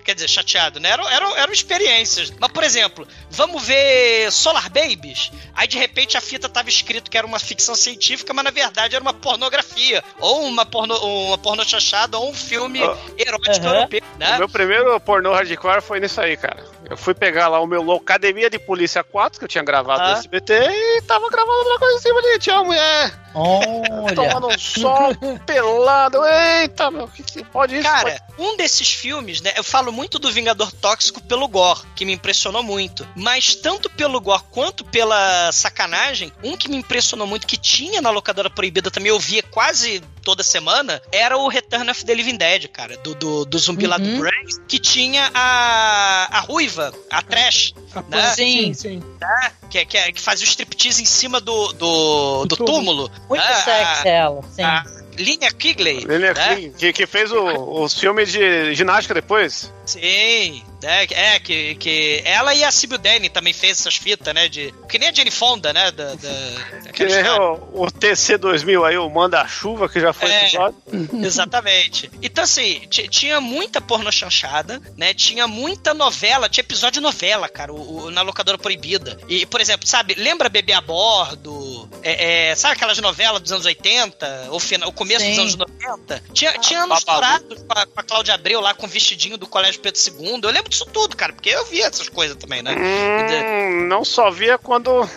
Quer dizer, chateado, né? Eram, eram, eram experiências. Mas, por exemplo, vamos ver Solar Babies. Aí, de repente, a fita tava escrito que era uma ficção científica, mas na verdade era uma pornografia. Ou uma porno, uma porno chachada, ou um filme Oh. erótico Aham. europeu, O né? meu primeiro pornô hardcore foi nisso aí, cara. Eu fui pegar lá o meu Academia de Polícia 4, que eu tinha gravado Ah. no SBT, e tava gravando outra coisa em cima ali. Tinha uma mulher Olha. tomando um sol pelado. Eita, meu, que, que pode isso? Cara, um desses filmes, né? Eu falo muito do Vingador Tóxico pelo gore, que me impressionou muito. Mas tanto pelo gore quanto pela sacanagem, um que me impressionou muito, que tinha na locadora proibida também, eu via quase toda semana, era o Return of the Living Dead, cara, do, do, do zumbi lá do Uhum. Brains, que tinha a, a ruiva, a trash, Ah, né? Sim. sim. né? Que, que, que fazia o striptease em cima do, do, do Do túmulo. túmulo. Muito né? sexy ela, sim. A Linha Kigley. É né? que, que, que fez o- os filmes de ginástica depois. Sim, é, é que, que ela e a Sibyl Danny também fez essas fitas, né? De, que nem a Jane Fonda, né? Da, da, Que daquela é o, o TC2000 aí, o Manda-Chuva, que já foi É. episódio. Exatamente. Então, assim, ti- tinha muita porno chanchada, né? Tinha muita novela, tinha episódio de novela, cara, o, o- na locadora proibida. E, por exemplo, sabe, lembra Bebê a Bordo? É, é, sabe aquelas novelas dos anos 80? Ou final, o começo dos Sim. anos 90? Tinha, tinha Babalu. misturado com a, com a Cláudia Abreu lá com o vestidinho do Colégio Pedro II. Eu lembro disso tudo, cara, porque eu via essas coisas também, né? Hum, não só via quando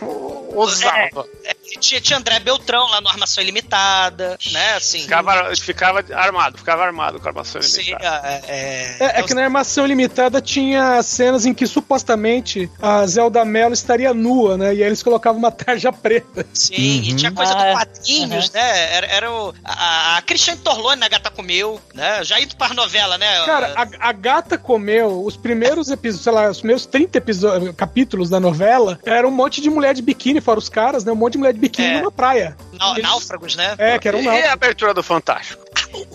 usava. É, tinha, tinha André Beltrão lá no Armação Ilimitada, né? Assim. Ficava, ficava armado, ficava armado com a armação Sim, limitada. é, é, É, é que na armação limitada tinha cenas em que supostamente a Zelda Mello estaria nua, né? E aí eles colocavam uma tarja preta. Sim, e tinha coisa Ah, é. do quadrinhos, né? Era, era o, a, a Cristiane Torlone na Gata Comeu, né? Já indo para novela, né? Cara, a, a gata comeu os primeiros episódios, sei lá, os meus 30 episódios, capítulos da novela, era um monte de mulher de biquíni, fora os caras, né? Um monte de mulher de biquíni É. numa praia. Nau- náufragos, né? É, que era um E náufrago. a abertura do Fantástico?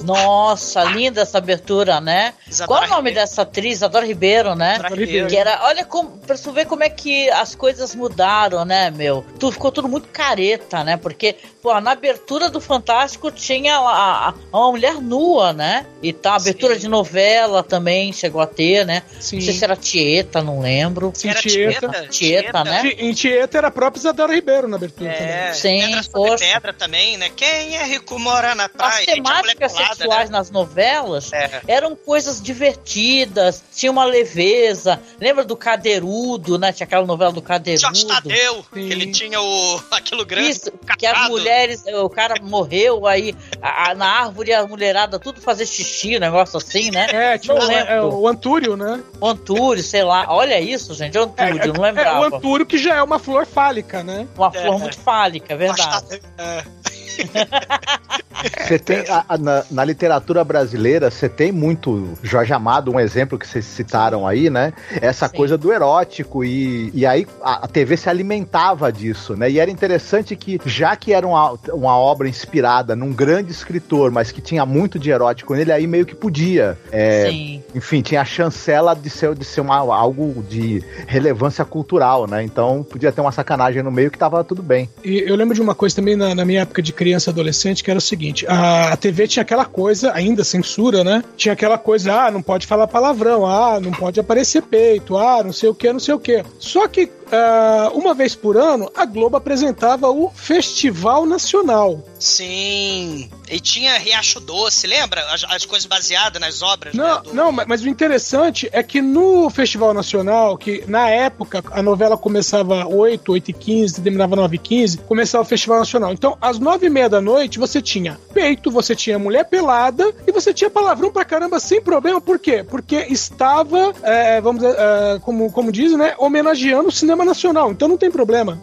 Nossa, linda essa abertura, né? Isadora Qual é o nome Ribeiro. dessa atriz? Isadora Ribeiro, né? Isadora Ribeiro. Que era, olha como, pra tu ver como é que as coisas mudaram, né, meu? Tu ficou tudo muito careta, né? Porque, pô, na abertura do Fantástico tinha a, a- uma mulher nua, né? E tá, abertura Sim. de novela também chegou a ter, né? Sim. Não sei se era Tieta, não lembro. Sim, Era Tieta. Tieta, Tieta, né? Em Tieta era a própria Isadora Ribeiro na abertura É, também. Sim, pedra sobre poxa. pedra também, né? Quem é rico mora na praia. Mulher temáticas pelada, sexuais né? nas novelas É. eram coisas divertidas, tinha uma leveza. Lembra do Cadeirudo, né? Tinha aquela novela do Jorge Cadeirudo. Tadeu, Sim. que ele tinha o, aquilo grande. Isso, que as mulheres, o cara morreu aí a- a- na árvore e a mulherada tudo fazer xixi, um negócio assim, né? É, tinha Não o, é, o Antúrio, né? O Antúrio, sei lá. Olha isso, gente, o É, Antúrio, não é, é, o lembrava. Antúrio que já é uma flor fálica, né? Uma É. flor muito fálica, é verdade. Jorge é. Você tem a- a- na, na literatura brasileira, você tem muito Jorge Amado, um exemplo que vocês citaram aí, né? Essa Sim. coisa do erótico e, e aí a, a TV se alimentava disso, né? E era interessante que já que era uma, uma obra inspirada num grande escritor, mas que tinha muito de erótico nele, aí meio que podia. é, Sim. enfim, tinha a chancela de ser, de ser uma, algo de relevância cultural, né? Então podia ter uma sacanagem no meio que tava tudo bem. E eu lembro de uma coisa também na, na minha época de criança adolescente, que era o seguinte: a TV tinha aquela coisa, ainda censura, né? Tinha aquela coisa, ah, não pode falar palavrão, ah, não pode aparecer peito, ah, não sei o que, não sei o que. Só que ah, uma vez por ano, a Globo apresentava o Festival Nacional. Sim. E tinha Riacho Doce, lembra? As, as coisas baseadas nas obras, Não, né? do- não, mas mas o interessante é que no Festival Nacional, que na época a novela começava 8, 8 e 15, terminava 9 e 15, começava o Festival Nacional. Então, às 9 e meia da noite, você tinha peito, você tinha mulher pelada e você tinha palavrão pra caramba sem problema. Por quê? Porque estava, é, vamos dizer, é, como, como dizem, né, homenageando o cinema nacional. Então não tem problema.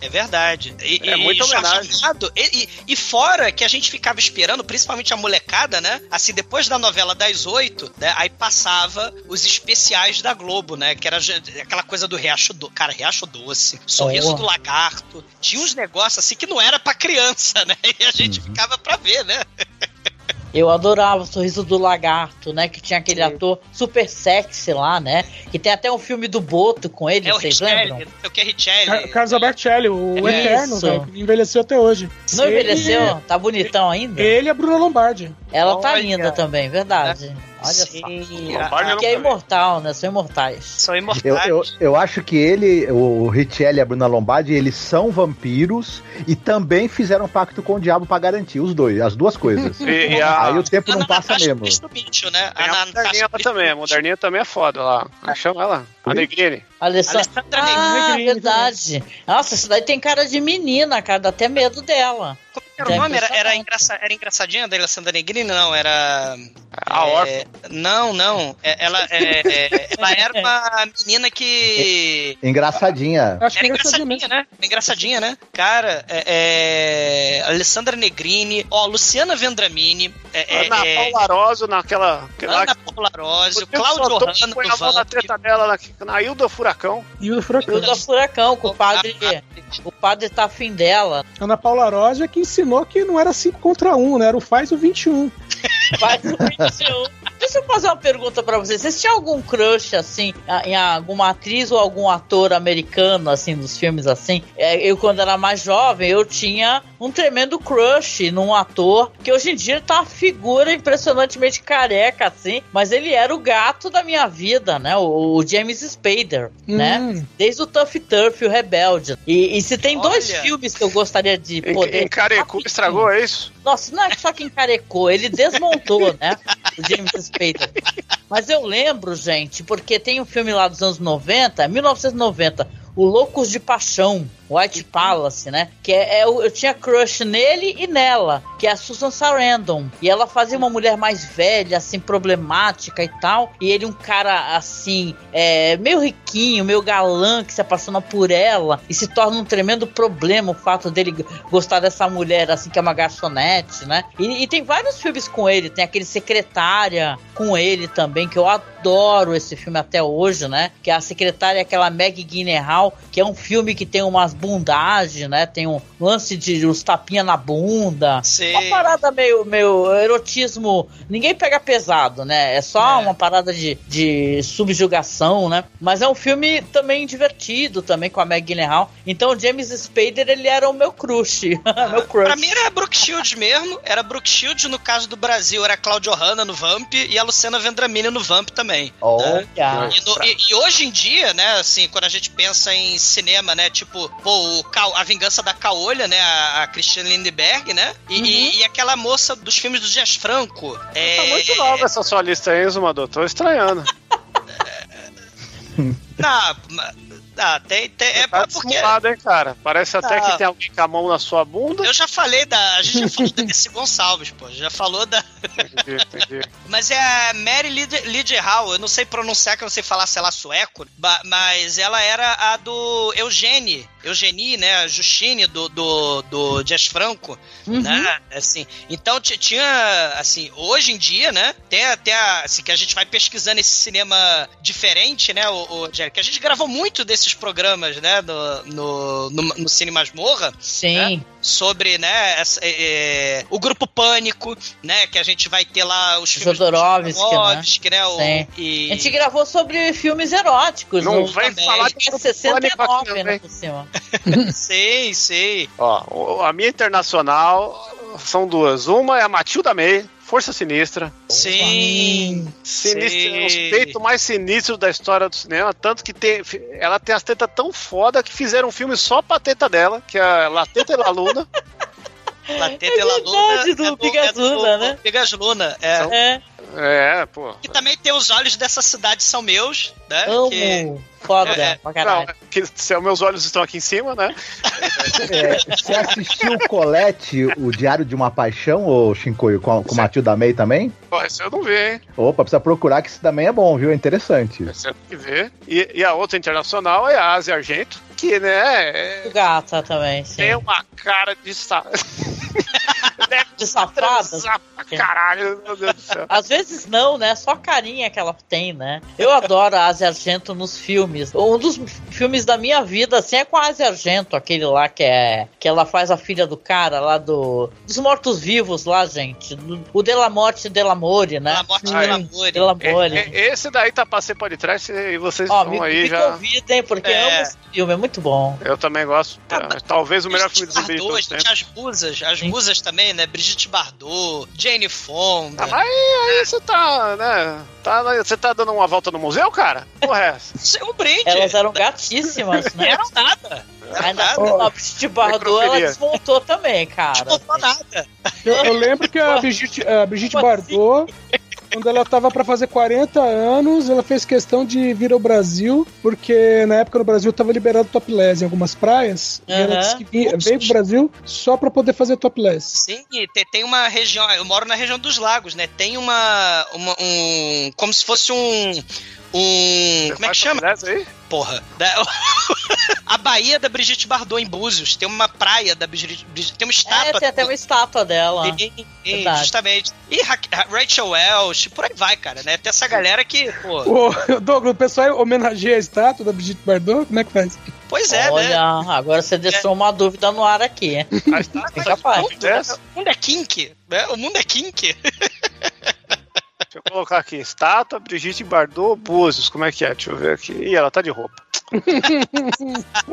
É, é verdade. E, É e homenagem. Amado, e, e- e fora que a gente ficava esperando, principalmente a molecada, né? Assim, depois da novela das oito, né? Aí passava os especiais da Globo, né? Que era aquela coisa do Riacho Doce. Cara, Riacho Doce, Sorriso Oh. do Lagarto. Tinha uns negócios assim que não era pra criança, né? E a gente Uhum. ficava pra ver, né? Eu adorava o Sorriso do Lagarto, né? Que tinha aquele ator super sexy lá, né? Que tem até um filme do Boto com ele, É vocês Richelli, lembram? sei o que é Richelli. Car- Carlos Alberto Shelley, o É Eterno, isso. velho, que envelheceu até hoje. Não Ele- envelheceu? Tá bonitão ainda? Ele e a Bruna Lombardi. Ela tá Olha. linda também, verdade. Olha só. Sim, a- não Que é imortal, né? São imortais. são Eu, imortais. eu, eu acho que ele, o Richelli e a Bruna Lombardi, eles são vampiros e também fizeram um pacto com o diabo pra garantir os dois, as duas coisas. E, e a, Aí o tempo Ana não passa mesmo. Bicho, né? a Ana moderninha também. A moderninha também é foda lá. Chama ela? A Negrine. Alessandra. Ah, Negrini verdade. Nossa, essa daí tem cara de menina, cara. Dá até medo dela. Como era o nome? Era, era, engraça, era engraçadinha da Alessandra Negrini? Não, era. A é, órfã. Não, não. É, Ela, é, é, ela era uma menina que. Engraçadinha. Acho que Era é engraçadinha, mesmo. né? Engraçadinha, né? Cara, é, é, Alessandra Negrini, ó, Luciana Vendramini, é, é, Ana Paula Arósio naquela. lá Ana Paula que Cláudio Hanna põe a mão na treta dela na, na Ilda Furacão. E o Furacão. E o da Furacão, com o padre. O padre tá afim dela. Ana Paula Rosa que ensinou que não era 5 contra 1, né? Era o faz o 21. Faz o 21. Deixa eu fazer uma pergunta pra vocês. Vocês tinham algum crush, assim, em alguma atriz ou algum ator americano, assim, dos filmes assim? É, Eu, quando era mais jovem, eu tinha um tremendo crush num ator que hoje em dia tá uma figura impressionantemente careca, assim, mas ele era o gato da minha vida, né? O, o James Spader, né? Hum. Desde o Tough Turf e o Rebelde. E, e se tem dois Olha. filmes que eu gostaria de poder. em Carecu estragou, é isso? Nossa, não é só que encarecou, ele desmontou, né? O James Spader. Mas eu lembro, gente, porque tem um filme lá dos anos 90, 1990, O Loucos de Paixão, White Palace, né? Que é, é eu tinha crush nele e nela, que é a Susan Sarandon. E ela fazia uma mulher mais velha, assim, problemática e tal. E ele um cara, assim, é, meio riquinho, meio galã, que se apaixona por ela. E se torna um tremendo problema o fato dele gostar dessa mulher, assim, que é uma garçonete, né? E, e tem vários filmes com ele. Tem aquele Secretária com ele também, que eu adoro esse filme até hoje, né? Que é a secretária, aquela Meg Gyllenhaal, que é um filme que tem umas bundagens, né? Tem um lance de uns tapinha na bunda. Sei. Uma parada meio, meio erotismo. Ninguém pega pesado, né? É só É. uma parada de, de subjugação, né? Mas é um filme também divertido, também com a Meg Gyllenhaal. Então o James Spader, ele era o meu crush. meu crush. Pra mim era Brooke Shields mesmo. Era Brooke Shields, no caso do Brasil, era Claudio Hanna no Vamp e a Luciana Vendramini no Vamp também. Olha. E, no- e- e hoje em dia, né, assim, quando a gente pensa em cinema, né, tipo, pô, o Ca- a vingança da Caolha, né, a, a Christiane Lindbergh, né, e, e- e aquela moça dos filmes do Dias Franco. É, Tá muito nova essa sua lista aí, Zumador. Tô estranhando. Não, ah, tem, tem, é tá porque dissimulado, hein, cara? Parece até Ah. que tem alguém com a mão na sua bunda. eu já falei da, a gente já falou da Desi Gonçalves, pô, já falou da, Entendi, entendi. Mas é a Mary Liderhall, eu não sei pronunciar, que eu não sei falar, sei lá, sueco, ba- mas ela era a do Eugênie, Eugenie, né, a Justine do, do, do Jazz Franco, Uhum. né, assim, então ti- tinha, assim, hoje em dia, né, tem até, assim, que a gente vai pesquisando esse cinema diferente, né, o, o que a gente gravou muito desses programas, né, no, no, no, no Cine Masmorra, Sim. sobre, né, essa- é, é, o grupo Pânico, né, que a gente vai ter lá os filmes do Jodorowsky, né? Jodorowsky, né, o- Sim. e... A gente gravou sobre filmes eróticos. Não vem também. falar é de 69, Pânico aqui, né, por cima. sei, sei. Ó, a minha internacional são duas. Uma é a Matilda May, Força Sinistra. Sim. Sinistra, Sei. os peitos mais sinistros da história do cinema. Tanto que tem, ela tem as tetas tão foda que fizeram um filme só pra teta dela, que é a La Teta e La Luna. Latete É La verdade, Luna. do Bigas Luna, né? Bigas Luna, é. São- É, É, pô. E também tem os olhos dessa cidade são meus, né? amo. que- Foda, É, pra caralho. Não, que se meus olhos estão aqui em cima, né? É, você assistiu Colette, o Diário de uma Paixão, ou Shinkoio, com, com Matilda May também? Pô, esse eu não vi, hein? Opa, precisa procurar que isso também é bom, viu? É interessante. Esse eu tenho que ver. E, e a outra internacional é a Ásia Argento, que, né, é- Gata também, sim. tem uma cara de. Deve De safada. caralho, meu Deus do céu. Às vezes não, né? Só a carinha que ela tem, né? Eu adoro a Asia Argento nos filmes. Um dos filmes da minha vida, assim, é quase Argento, aquele lá que é. que ela faz a filha do cara lá do. dos mortos-vivos lá, gente. Do- o Della Morte Della More, né? Della Morte Sim, Della More. Della É, More. é, esse daí tá pra ser podcast e vocês Ó, estão me, aí me já. convidem, porque É. eu amo esse filme, é muito bom. Eu também gosto. Ah, É, Talvez o melhor filme de zumbi de todos os gente, tempos. as musas, as musas também, né? Brigitte Bardot, Jane Fonda. Ah, mas aí, você tá, né? Tá, você tá dando uma volta no museu, cara? Porra, é essa? Isso é um brinde. Elas eram gatíssimas, Não né? era nada. Ainda a Brigitte Bardot, ela desmontou também, cara. Não faltou nada. Eu, eu lembro que a Brigitte, a Brigitte Como assim? Quando ela tava pra fazer 40 anos, ela fez questão de vir ao Brasil, porque na época no Brasil tava liberado topless em algumas praias. E ela disse que vinha- veio pro Brasil só pra poder fazer topless. Sim, e te- tem uma região. Eu moro na região dos lagos, né? Tem uma. uma- um. Como se fosse um. Um. Você Como é que chama? aí? Porra. Da- a Baía da Brigitte Bardot em Búzios. Tem uma praia da Brigitte. Brigitte- Tem uma É, estátua. tem até uma estátua dela. Sim, Verdade. justamente. E Ra- Rachel Welch, por aí vai, cara, né? Tem essa galera que, pô. Ô, Douglas, o pessoal homenageia a estátua da Brigitte Bardot? Como é que faz? Pois é, Olha, né? agora você deixou uma dúvida no ar aqui. A estátua Fica capaz. O mundo é kink, né? O mundo é kink. Deixa eu colocar aqui. Estátua, Brigitte Bardot, Búzios. Como é que é? Deixa eu ver aqui. Ih, ela tá de roupa.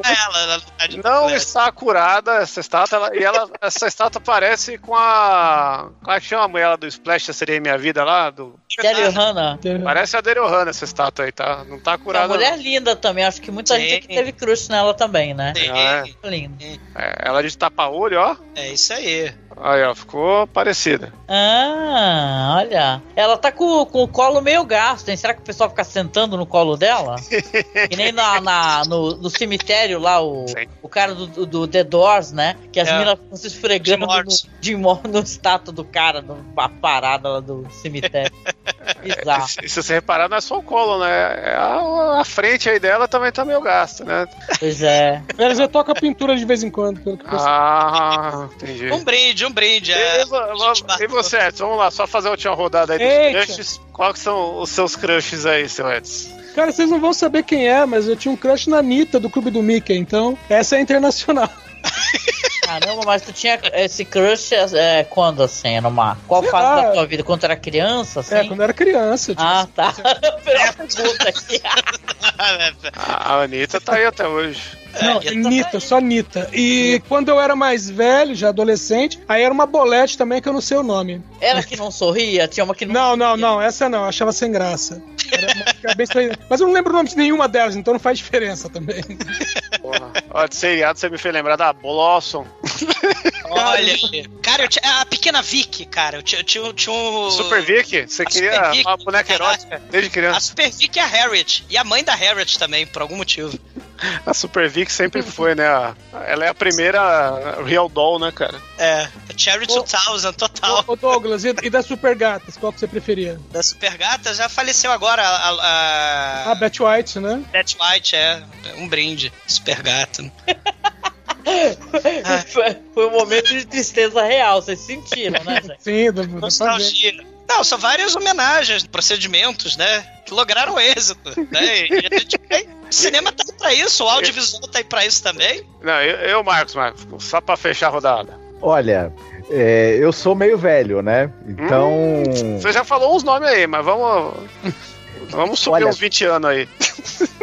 ela, ela tá de Não é. está curada essa estátua. ela- e ela, essa estátua parece com a. Como é que chama a mulher do Splash, Seria Minha Vida lá? Do, Daryl Hannah. parece a Daryl Hannah essa estátua aí, tá? Não tá Uma curada. mulher não. linda também. Acho que muita Sim. gente aqui teve crush nela também, né? Sim, Ah, Linda. É, ela de tapa-olho, ó. É isso aí. Aí, ó, ficou parecida. Ah, olha. Ela tá com, com o colo meio gasto, hein? Será que o pessoal fica sentando no colo dela? que nem na, na- no, no cemitério lá, o, Sim. o cara do, do, do The Doors, né? Que as É. minas ficam se esfregando De no, no estátua do cara, numa parada lá do cemitério. Bizarro. Se, se você reparar, não é só o colo, né? É a, a frente aí dela também tá meio gasta, né? Pois é. Eles toca pintura de vez em quando, pelo que eu. Ah, entendi. Um brinde, um brinde. E, É, e vo- vo- e você, Edson? Vamos lá, só fazer a última rodada aí dos crushes. Quais que são os seus crushes aí, seu Edson? Cara, vocês não vão saber quem é, mas eu tinha um crush na Anitta do Clube do Mickey, então essa é internacional. Caramba, mas tu tinha esse crush é, quando, assim? Numa, qual Sei fase lá. da tua vida? Quando tu era criança, assim? É, quando era criança. tinha- Ah, tá. Primeira pergunta aqui. A Anitta tá aí até hoje. Não, é, Nita, só Nita. E quando eu era mais velho, já adolescente, aí era uma bolete também que eu não sei o nome. Era que não sorria? Tinha uma que não Não, não, não, essa não, eu achava sem graça. Mas eu não lembro o nome de nenhuma delas, então não faz diferença também. Porra. Ó, de seriado você me fez lembrar da Blossom. Olha, cara, eu tinha, a pequena Vicky, cara, eu tinha, eu tinha, eu tinha um. Super Vicky? Você a queria Vicky, uma boneca erótica desde A criança. Super Vicky é a Harriet. E a mãe da Harriet também, por algum motivo. A Super Vicky sempre foi, né? Ela é a primeira Real Doll, né, cara? É, a Cherry 2000, total. Ô, Douglas, e, e das Super Gatas, qual que você preferia? Da Super Gata já faleceu agora a, a, A Betty White, né? Beth White, é. Um brinde. Super Gata. Foi, foi um momento de tristeza real, vocês sentiram, né? Sim, do, do Nostalgia. Não, são várias homenagens, procedimentos, né? Que lograram êxito, né? E a gente tem- O cinema tá aí pra isso, o audiovisual tá aí pra isso também. Não, eu, eu Marcos, Marcos, só pra fechar a rodada. Olha, é, eu sou meio velho, né? Então. Você já falou uns nomes aí, mas vamos. Vamos subir Olha- uns 20 anos aí.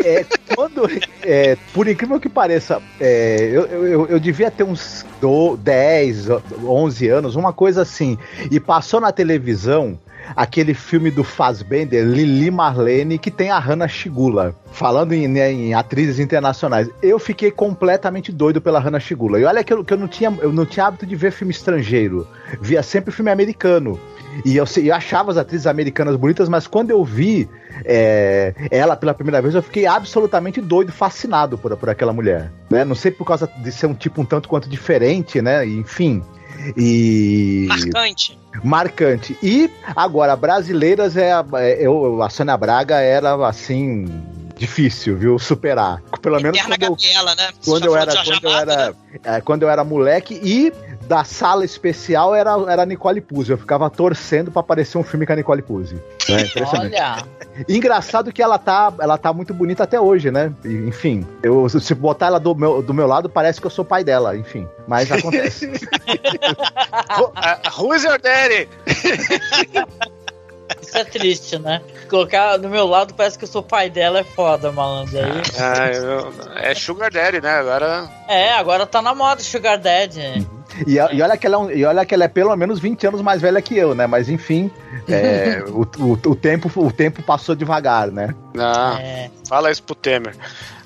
É, quando, é, por incrível que pareça, é, eu, eu, eu devia ter uns do, 10, 11 anos, uma coisa assim. E passou na televisão aquele filme do Fassbender, Lili Marlene, que tem a Hannah Shigula. Falando em, né, em atrizes internacionais, eu fiquei completamente doido pela Hannah Shigula. E olha que eu, que eu não tinha, eu não tinha hábito de ver filme estrangeiro, via sempre filme americano. E eu, eu achava as atrizes americanas bonitas, mas quando eu vi é, ela pela primeira vez, eu fiquei absolutamente doido, fascinado por, por aquela mulher. Né? Não sei por causa de ser um tipo um tanto quanto diferente, né? Enfim. E. Marcante. Marcante. E agora, brasileiras é, a- é- eu, a Sônia Braga era assim. Difícil, viu? Superar. Pelo menos Eterna quando eu, Gabriela, né? Você quando eu falou era, quando eu era, né? é, quando eu era moleque e da sala especial era, era a Nicole Puzzi. Eu ficava torcendo pra aparecer um filme com a Nicole Puzzi. É impressionante. Olha, Engraçado que ela tá, ela tá muito bonita até hoje, né? Enfim, eu, se botar ela do meu, do meu lado, parece que eu sou pai dela, enfim. Mas acontece. Uh, who's your daddy? isso é triste, né? Colocar do meu lado parece que eu sou pai dela é foda, malandro. Aí. Ah, eu- é Sugar Daddy, né? Agora. É, agora tá na moda Sugar Daddy. E, e olha que ela é um- e olha que ela é pelo menos 20 anos mais velha que eu, né? Mas enfim, é, o, o- o tempo, o tempo passou devagar, né? Não, É. fala isso pro Temer.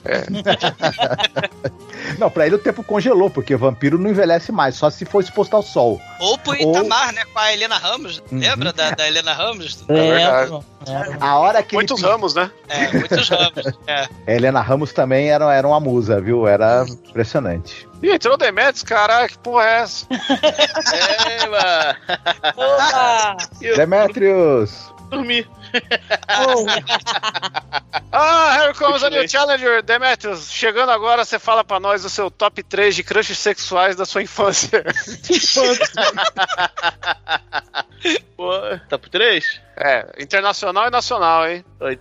Não, pra ele o tempo congelou, porque vampiro não envelhece mais, só se for exposto ao sol. Ou pro Ou- Itamar, né? Com a Helena Ramos. Uhum. Lembra da, da Helena Ramos? Lembro, lembro. A hora que Muitos ele, ramos, né? É, muitos ramos. É. A Helena Ramos também era, era uma musa, viu? Era impressionante. Ih, entrou o Demetrius, caralho, que porra é essa? É, mano. Demetrius! dormi. Ah, here comes a new challenger, Demetrius. Chegando agora, você fala pra nós o seu top 3 de crushes sexuais da sua infância. Por três? É, internacional e nacional, hein? Oi,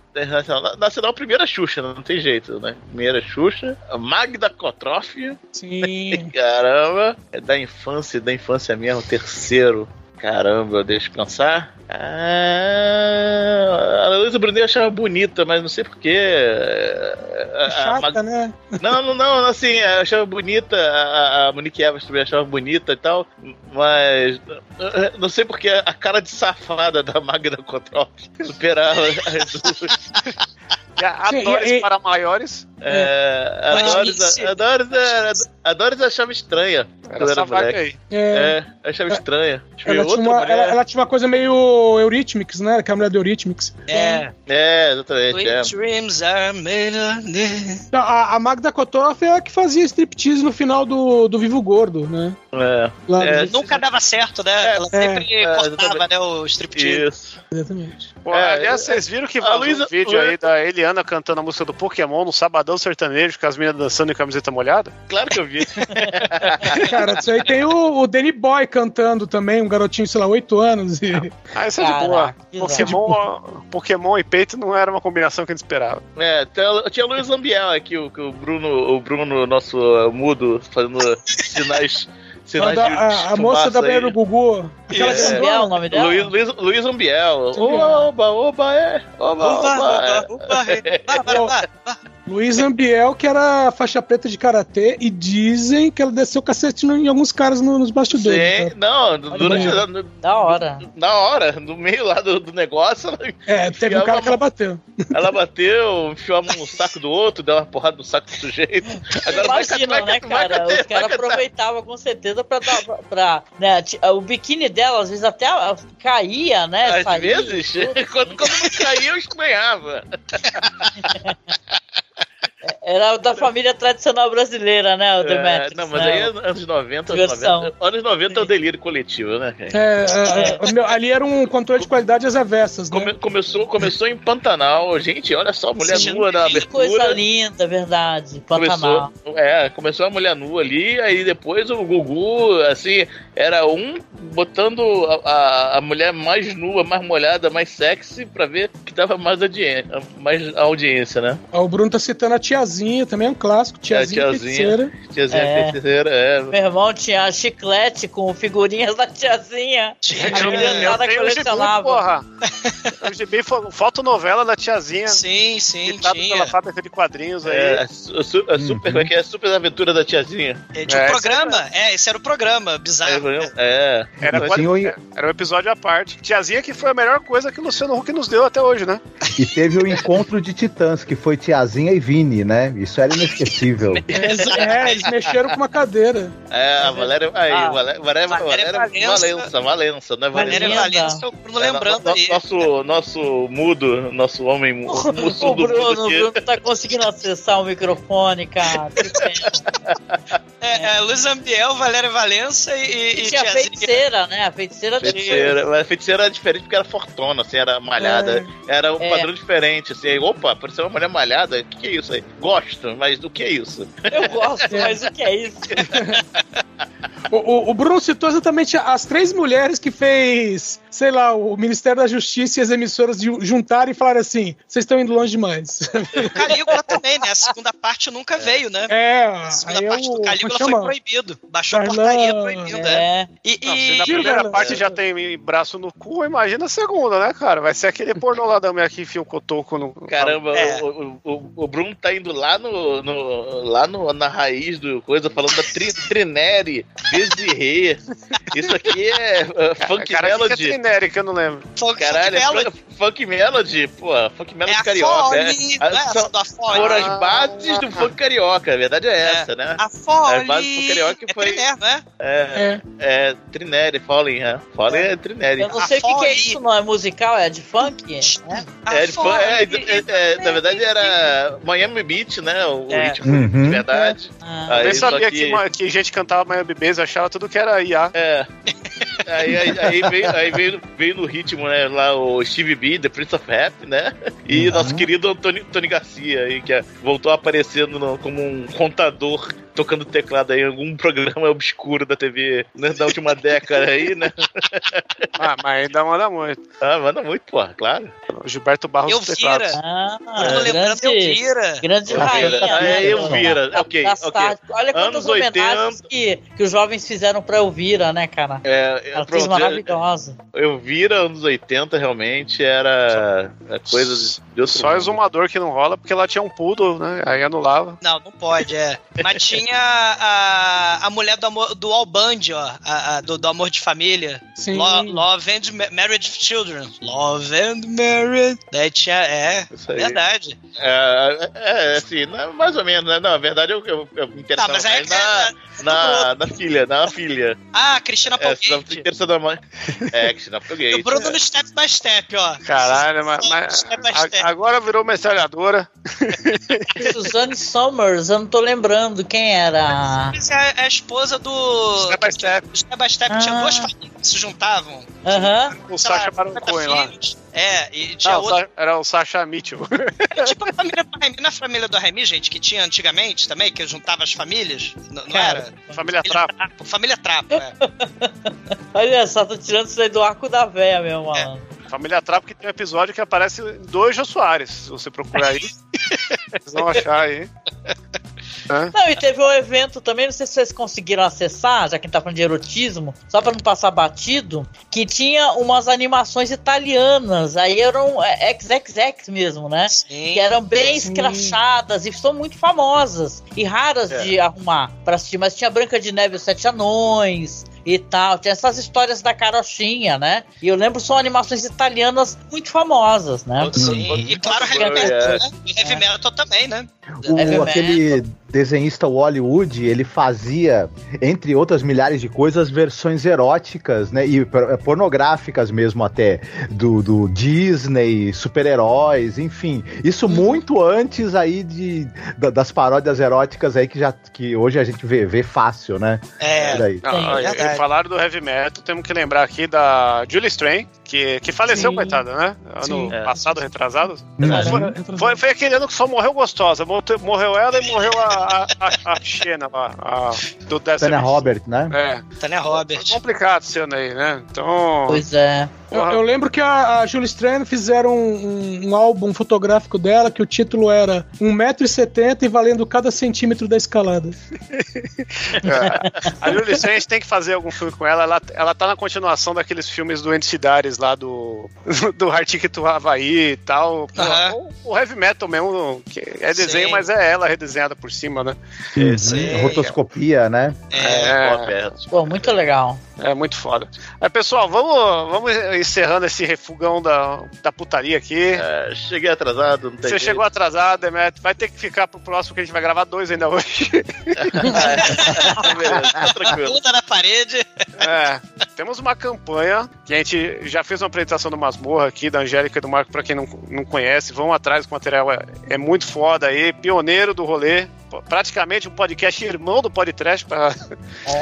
Nacional, primeira Xuxa, não tem jeito, né? Primeira Xuxa. A Magda Kotroff. Sim. Caramba. É da infância, da infância mesmo. Terceiro. Caramba, deixa eu pensar. Ah, a Luísa Brunet eu achava bonita, mas não sei porquê. Chata, né? Não, não, não, assim, eu achava bonita, a, a Monique Evans também achava bonita e tal, mas eh, não sei porque a cara de safada da Magda Kotroff superava as duas. E a Atores e- e- para maiores. É, a Mas Doris, isso- a, Doris, a Doris achava estranha Era essa moleque. aí. É. É, achava estranha. Eu ver, Ela tinha, uma, ela, ela tinha uma coisa meio Eurythmics, né? Que é a mulher do Eurythmics. É. É, exatamente. É. Dreams are made of... Não, A, a Magda Kotoff é a que fazia striptease no final do, do Vivo Gordo, né? É, Lá É, Nunca dava certo, né? Ela sempre é, cortava, né? O striptease. isso. Exatamente. Pô, É, aliás, vocês viram que a Luísa- um vídeo aí da Eliana cantando a música do Pokémon no Sabadão Sertanejo com as meninas dançando em camiseta molhada? Claro que eu vi. Cara, isso aí tem o, o Danny Boy cantando também, um garotinho, sei lá, 8 anos. E... Ah, isso é de boa. Pokémon, Pokémon e peito não era uma combinação que a gente esperava. É, tinha, tinha Luiz Lambiel aqui, o, o Bruno, o Bruno, nosso uh, mudo, fazendo sinais. a, de a- a moça da banheira do. Gugu. Aquela grandona. É o nome dela? Luiz, Luiz, Luiz Ambiel. Oba, oba, é. Oba, Uba, oba, é. uba, uba, é. Vai, vai, vai, vai. Luiz Ambiel, que era faixa preta de karatê, e dizem que ela desceu cacete em alguns caras no- nos bastidores. Sim, cara. não, durante no- Da hora. na hora, no meio lá do, do negócio, ela, É, teve um cara que a ela bateu. ela bateu, enfiou a mão no saco do outro, deu uma porrada no saco do sujeito. Agora Imagina, vai né, vai cara? vai Os caras aproveitavam com certeza pra dar. Pra, né, o biquíni dela, às vezes até caía, né? Às saía, vezes, tudo. quando, quando não caía, eu estranhava. Era da família tradicional brasileira, né? O É, Demetrius. não, mas né? aí é anos 90, anos Diversão. 90, anos 90 é o delírio coletivo, né, cara? É, é, é, meu, ali era um controle de qualidade às avessas, né? Come- começou, começou em Pantanal, gente, olha só, mulher Sim. nua na Que coisa abertura. linda, verdade. Pantanal. Começou, é, começou a mulher nua ali, aí depois o Gugu, assim, era um botando a, a, a mulher mais nua, mais molhada, mais sexy, pra ver que dava mais, audien mais audiência, né? Ó, O Bruno tá citando a tiazinha, também é um clássico. Tiazinha, É, tiazinha. feiticeira. Tiazinha É. feiticeira, é. Meu irmão tinha chiclete com figurinhas da tiazinha. Tinha, A tinha. criançada tenho o gibi, colecionava. porra. O gibi fotonovela da tiazinha, Sim, sim, tinha. pela fábrica de quadrinhos aí. É, a, a super, como é que é? A super aventura da tiazinha. É, Tinha um É, programa, é, esse era o programa, É, bizarro. é. Era, E quad- tinha o- era um episódio à parte. Tiazinha que foi a melhor coisa que o Luciano Huck nos deu até hoje, né? E teve o encontro de titãs, que foi Tiazinha e Vini, né? Isso era inesquecível. É, eles mexeram com uma cadeira. É, a Valéria. Aí, Ah, Valéria, Valéria, Valéria Valéria Valença. Valença, Valença, não é Valéria Valença. Valença. Valença, o Bruno É, lembrando aí. Nosso, nosso mudo, nosso homem mu- O Bruno, o. Bruno tá conseguindo acessar o microfone, cara. É, é, Luiz Ambiel, Valéria Valença e, e, E tinha a feiticeira, né? A feiticeira. Feiticeira, mas a feiticeira era diferente porque era fortona, assim, era malhada. Era um É. padrão diferente, assim. aí, Opa, pareceu uma mulher malhada. O que, que é isso aí? Gosto, mas do que é isso? Eu gosto, mas o que é isso? O, o- o Bruno citou exatamente as três mulheres que fez, sei lá, o Ministério da Justiça e as emissoras ju- juntarem e falaram assim: vocês estão indo longe demais. Calígula também, né? A segunda parte nunca veio, né? É, A segunda parte eu, do Calígula foi proibido. Baixou a Darlan- portaria proibindo, é. É. E, Não, se e- na primeira galera. parte já tem braço no cu, imagina a segunda, né, cara? Vai ser aquele pornô lá da mulher que enfia um cotoco no. Caramba, É. o, o, o- o Bruno tá indo lá no, no- lá no, na raiz do coisa, falando da tri, Trinere, Desirê. Isso aqui é uh, Funk cara, que que é Melody. Trinere, que eu não lembro. Funk Caralho, é Melody. fun- Funk Melody, pô, Funk Melody É a carioca. é. Fole, Ah, não é essa da Fole. Foram as Ah. bases do funk carioca, a verdade é essa, né? A As bases do Fole. carioca É foi- Triné, não é? É, é Trinere, Fallen, é. Fallen é, Trinere. Eu não sei o que, que é Fole. isso, não. É musical? É de funk? É? A É, de fun- é, Fole. é, é, na verdade era Miami Beach, né? O É. ritmo Uhum. de verdade. Ah. Aí, Eu sabia que- que, que gente cantava Miami Bass, eu achava tudo que era IA. É. Aí, aí, aí veio, aí veio, veio no ritmo, né? Lá o Steve B, The Prince of Rap, né? E Uhum. nosso querido Antônio, Tony Garcia, aí, que é- voltou aparecendo no- como um contador, tocando teclado aí em algum programa obscuro da TV né, da última década aí, né? Ah, mas ainda manda muito. Ah, manda muito, porra, claro. O Gilberto Barros Eu dos teclados. vira. Ah, Eu tô lembrando, grande, vira. grande rainha. vira. Ah, né, eu do- vira. da- Ok, ok. Olha quantas Anos homenagens que, que os jovens fizeram pra Elvira, né, cara? É, é, Ela pronto, fez maravilhosa. Eu vira anos 80 realmente era é, coisas de outro Só mundo. exumador que não rola, porque ela tinha um poodle, né? Aí anulava. Não, não pode, é. Mas tinha a, a mulher do, amor, do All Band, ó. a- a- do, do Amor de Família. Sim. Lo- Love and Ma- Marriage of Children. Love and Marriage. Daí tinha. É, Isso aí. verdade. É, é, assim, não, mais ou menos, né? Não, na verdade eu, eu, eu me interessava Tá, mas aí mais na, na, na filha, na filha. Ah, Cristina É, Applegate. interessando na mãe. É, Cristina o Applegate. Bruno é. no Step by Step, ó. Caralho, mas, mas Step by a- Step. Agora virou metralhadora. Suzanne Somers, eu não tô lembrando quem era. Essa é a esposa do. Step by step. Step by Step. Tinha Ah. duas famílias que se juntavam. Aham. O sei lá, Sacha Baron 50 Cohen lá. É, e tinha Não, o outra. Sa- era o Sacha Mitchell. Tipo a família do Remy. Na família do Remy, gente, que tinha antigamente também, que juntava as famílias. Não, não era? Família Trapo. Trapo. Família Trapo, é. Olha só, tô tirando isso aí do arco da véia, meu mano. Família Trapo que tem um episódio que aparece dois Jô Soares. Se você procurar aí, vocês vão achar aí. Não, e teve um evento também, não sei se vocês conseguiram acessar, já que a gente tá falando de erotismo, só pra não passar batido, que tinha umas animações italianas, aí eram é, XXX mesmo, né? Sim. Que eram bem Sim. escrachadas e são muito famosas e raras É. de arrumar pra assistir, mas tinha Branca de Neve e os Sete Anões e tal, tinha essas histórias da carochinha, né? E eu lembro são animações italianas muito famosas, né? Sim, e claro, heavy É. metal, né? E heavy metal também, né? O, aquele desenhista Hollywood, ele fazia, entre outras milhares de coisas, versões eróticas, né? E por- pornográficas mesmo até, do, do Disney, super-heróis, enfim. Isso muito antes aí de, da- das paródias eróticas aí que, já, que hoje a gente vê, vê fácil, né? É. Por aí. Falaram do heavy metal, temos que lembrar aqui da Julie Strain, que, que faleceu, Sim. coitada, né? Ano Sim. É. passado, retrasado. Uhum. Foi, foi aquele ano que só morreu gostosa. Morreu- ela e morreu a, a, a, a Xena lá, a, do Death Tânia. Robert, né? É, Tânia Robert. complicado esse ano aí, né? Então. Pois é. Eu, eu lembro que a, a Julie Strand fizeram um, um álbum fotográfico dela que o título era 1,70m e valendo cada centímetro da escalada. É. A Julie gente tem que fazer algum filme com ela. ela. Ela tá na continuação daqueles filmes do Andy Dares lá do, do Arctic to Havaí e tal. O, o heavy metal mesmo, que é desenho, Sim. mas é ela redesenhada por cima, né? Uhum. Sim. Rotoscopia, né? É. Pô, perto. Pô, muito legal. É muito foda. Aí, pessoal, vamos, vamos encerrando esse refugão da, da putaria aqui. É, cheguei atrasado, não tem Você jeito. chegou atrasado, Demet. Vai ter que ficar pro próximo que a gente vai gravar dois ainda hoje. É, beleza, tá tranquilo. Puta na parede. É, temos uma campanha que a gente já fez uma apresentação do Masmorra aqui, da Angélica e do Marco, pra quem não, não conhece. Vão atrás, o material é, é muito foda aí, pioneiro do rolê. Praticamente um podcast irmão do podcast para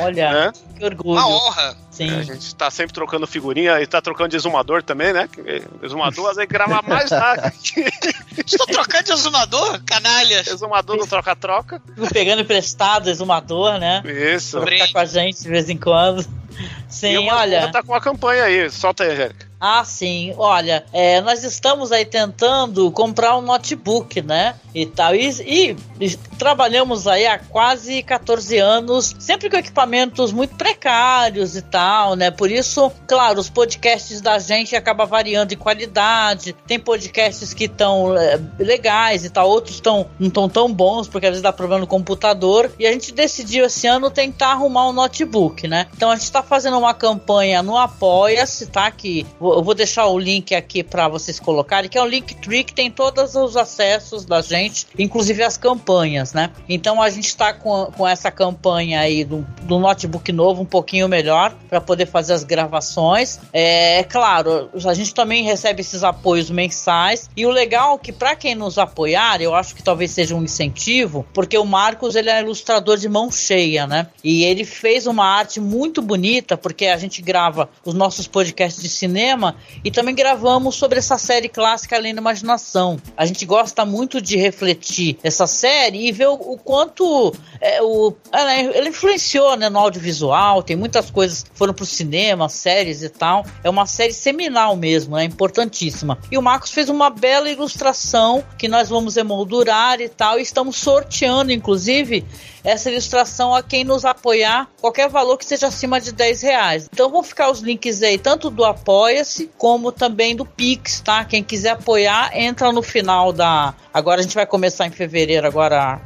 Olha, né? que orgulho. Uma honra. Sim. A gente tá sempre trocando figurinha e tá trocando de exumador também, né? Que Exumador às vezes grava mais rápido Estou trocando de exumador, canalhas. exumador no troca-troca. Pegando emprestado, exumador, né? Isso. Pra ficar com a gente de vez em quando. E Sim, uma olha. tá com uma campanha aí. Solta aí, Angélica. Ah, sim. Olha, é, nós estamos aí tentando comprar um notebook, né? E tal. E, e- e trabalhamos aí há quase 14 anos, sempre com equipamentos muito precários e tal, né? Por isso, claro, os podcasts da gente acabam variando em qualidade. Tem podcasts que estão legais e tal, outros tão, não estão tão bons, porque às vezes dá problema no computador. E a gente decidiu esse ano tentar arrumar um notebook, né? Então a gente tá fazendo uma campanha no Apoia-se, tá? Que eu vou deixar o link aqui para vocês colocarem, que é um Linktree que tem todos os acessos da gente, inclusive as campanhas, né? Então a gente tá com, com essa campanha aí do, do notebook novo um pouquinho melhor para poder fazer as gravações. É claro, a gente também recebe esses apoios mensais e o legal é que para quem nos apoiar, eu acho que talvez seja um incentivo, porque o Marcos ele é ilustrador de mão cheia, né? E ele fez uma arte muito bonita, porque a gente grava os nossos podcasts de cinema e também gravamos sobre essa série clássica Além da Imaginação. A gente gosta muito de refletir essa série e ver o, o quanto é, o, ela, ela influenciou né, no audiovisual, tem muitas coisas que foram pro cinema, séries e tal. É uma série seminal mesmo, é importantíssima. E o Marcos fez uma bela ilustração que nós vamos emoldurar e tal, e estamos sorteando, inclusive, essa ilustração a quem nos apoiar, qualquer valor que seja acima de 10 reais. Então vão ficar os links aí, tanto do Apoia-se, como também do Pix, tá? Quem quiser apoiar, entra no final da. Agora a gente vai começar em fevereiro, agora.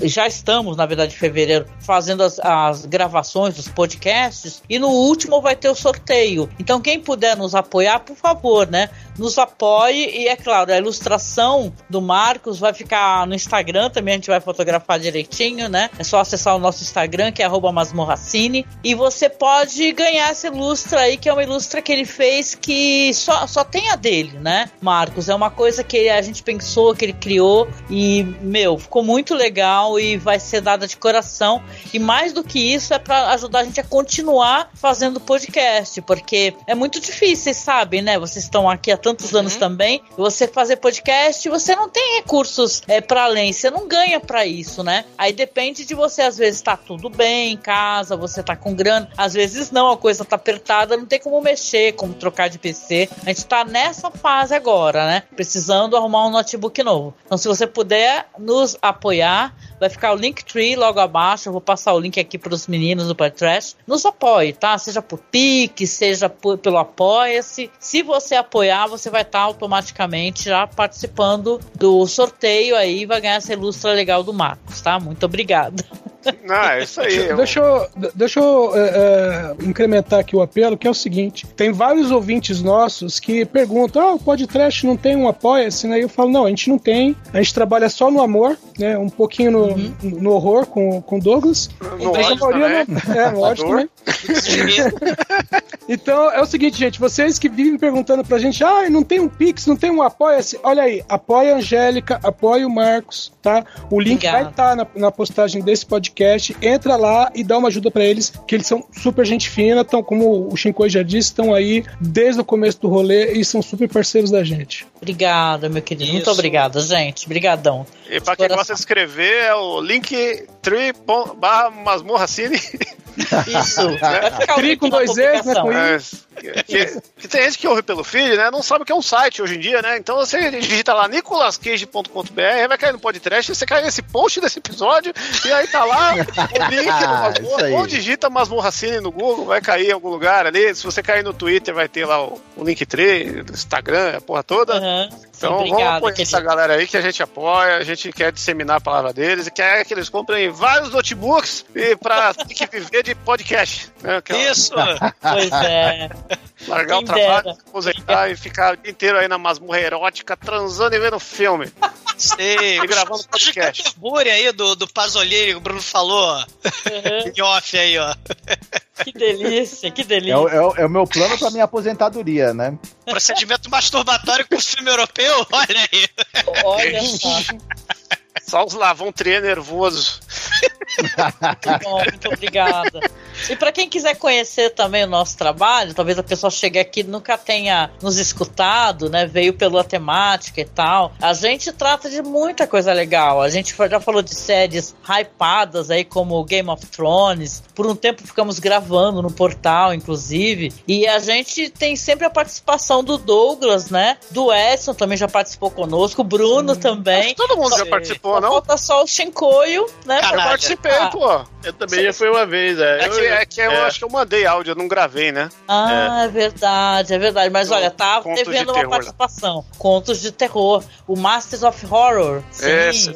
Já estamos, na verdade, em fevereiro, fazendo as, as gravações dos podcasts. E no último vai ter o sorteio. Então, quem puder nos apoiar, por favor, né? Nos apoie. E é claro, a ilustração do Marcos vai ficar no Instagram também, a gente vai fotografar direitinho, né? É só acessar o nosso Instagram, que é masmorracine. E você pode ganhar essa ilustra aí, que é uma ilustra que ele fez que só, só tem a dele, né? Marcos, é uma coisa que a gente pensou, que ele criou. E, meu, ficou muito legal e vai ser dada de coração. E mais do que isso, é para ajudar a gente a continuar fazendo podcast, porque é muito difícil, vocês sabem, né? Vocês estão aqui há tantos anos também. Você fazer podcast, você não tem recursos é, para além, você não ganha para isso, né? Aí depende de você, às vezes tá tudo bem em casa, você tá com grana, às vezes não, a coisa tá apertada, não tem como mexer, como trocar de PC. A gente tá nessa fase agora, né? Precisando arrumar um notebook novo. Então, se você puder nos apoiar, vai ficar o Linktree logo abaixo. Eu vou passar o link aqui pros meninos do Podcast. Nos apoie, tá? Seja por Pix, seja por- pelo Apoia-se. Se você apoiar, você vai estar automaticamente já participando do sorteio aí vai ganhar essa ilustra legal do Marcos, tá? Muito obrigada. Não, é isso aí. eu- Deixa eu, deixa eu é, é, incrementar aqui o apelo, que é o seguinte: tem vários ouvintes nossos que perguntam: ah, o podcast não tem um apoia-se, né? E eu falo: não, a gente não tem, a gente trabalha só no amor, né? Um pouquinho no, Uhum. no horror com com o Douglas. No a ódio maioria também. não- é, no ódio também. Então é o seguinte, gente, vocês que vivem perguntando pra gente, ah, não tem um Pix, não tem um Apoia-se, olha aí, apoia a Angélica, apoia o Marcos, tá? O link Obrigada. vai estar na, na postagem desse podcast, entra lá e dá uma ajuda pra eles, que eles são super gente fina, tão, como o Shinkoi já disse, estão aí desde o começo do rolê e são super parceiros da gente. Obrigada, meu querido. Muito Isso. obrigada, gente. Obrigadão. E pra quem gosta de escrever, é o linktree barra masmorracine. Isso. Vai ficar o Tri link com dois Es, né, com. É, que, que tem gente que ouve pelo feed, né? Não sabe o que é um site hoje em dia, né? Então você digita lá nicolascage.com.br, vai cair no podcast, você cai nesse post desse episódio, e aí tá lá o link do Isso Masmorra. Ou digita Masmorracine no Google, vai cair em algum lugar ali. Se você cair no Twitter, vai ter lá o, o Linktree, do Instagram, a porra toda. Sim, Então vamos obrigada, apoiar querido. essa galera aí que a gente apoia, a gente quer disseminar a palavra deles e quer que eles comprem vários notebooks e pra ter que viver de podcast. Né? É Isso. Pois é. largar o Quem trabalho, dera. se aposentar e ficar o dia inteiro aí na masmorra erótica, transando e vendo filme. Sei. E gravando podcast. Canterbury aí do, do Pasolini, que o Bruno falou Uhum. em off aí, ó. Que delícia, que É, delícia. o- é o- é o meu plano pra minha aposentadoria, né? Procedimento masturbatório com filme europeu, olha aí. Olha só. Só os lavão trem nervoso. Muito bom, muito obrigada. E para quem quiser conhecer também o nosso trabalho, talvez a pessoa chegue aqui e nunca tenha nos escutado, né? Veio pela temática e tal. A gente trata de muita coisa legal. A gente já falou de séries hypadas aí, como Game of Thrones. Por um tempo ficamos gravando no portal, inclusive. E a gente tem sempre a participação do Douglas, né? Do Edson também já participou conosco. O Bruno também. Todo mundo já Só- participou, não? Falta só o Shinkoio, né? Eu Caralho. participei, Ah. pô. Eu também já fui uma vez, é. É que, é que eu é. acho que eu mandei áudio, eu não gravei, né? Ah, é. verdade, é verdade. Mas olha, tá Contos de devendo uma Terror, participação. Contos de terror. O Masters of Horror. Sim. Esse.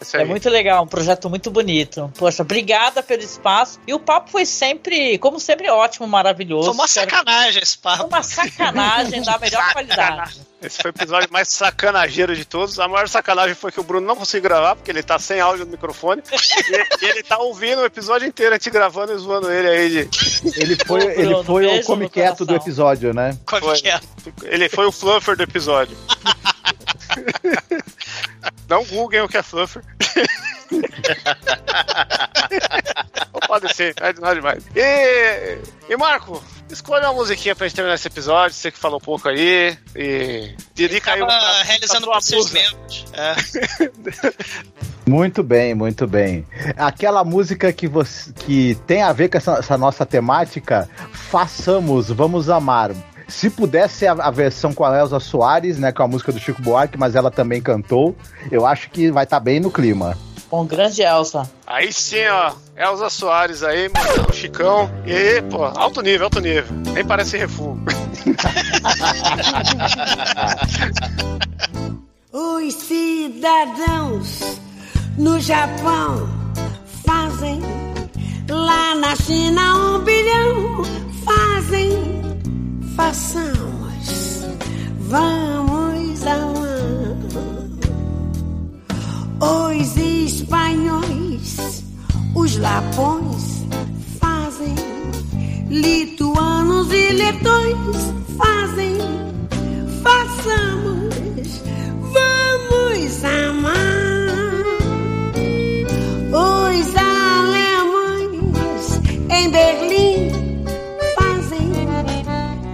Sim. É muito legal, um projeto muito bonito. Poxa, obrigada pelo espaço. E o papo foi sempre, como sempre, ótimo, maravilhoso. Foi uma sacanagem esse Foi papo. uma sacanagem da melhor qualidade. Esse foi o episódio mais sacanageiro de todos. A maior sacanagem foi que o Bruno não conseguiu gravar, porque ele tá sem áudio no microfone. e, e ele tá ouvindo o episódio inteiro, a gente gravando e zoando ele aí de. Ele foi, Ô, Bruno, ele foi o come no quieto do episódio, né? Como Foi. Ele foi o fluffer do episódio. Não googlem o que é fluffer. Não pode ser, não é demais. E, e Marco, escolha uma musiquinha pra gente terminar esse episódio. Você que falou pouco aí. E dedica aí pra- realizando pra procedimentos. É. Muito bem, muito bem. Aquela música que você que tem a ver com essa, essa nossa temática, façamos, vamos amar. Se pudesse ser a, a versão com a Elza Soares, né, com a música do Chico Buarque, mas ela também cantou, eu acho que vai estar bem no clima. Com grande Elsa. Aí sim, ó. Elza Soares aí, mandando o Chicão. E aí, pô, alto nível, alto nível. Nem parece refugo. Os cidadãos no Japão fazem, lá na China um bilhão fazem, façamos, vamos amar. Os espanhóis, os lapões fazem, lituanos e letões fazem, façamos, vamos amar. Os alemães em Berlim fazem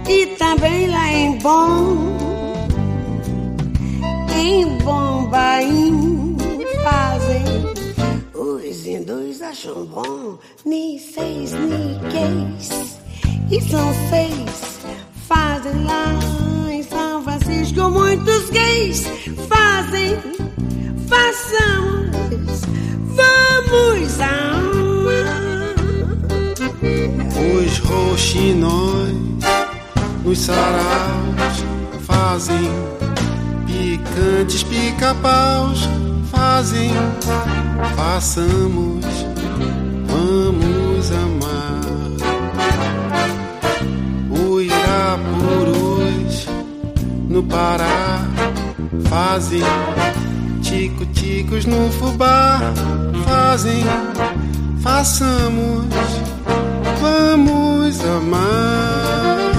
e também lá em Bonn, em Bombaim. Os hindus acham bom, ni seis, ni queis. E são seis, fazem lá em São Francisco. Muitos gays fazem, façamos, vamos amar. Os roxinóis nos saraus fazem picantes pica-paus fazem façamos vamos amar. O Irapurus no Pará fazem tico-ticos no fubá fazem façamos vamos amar.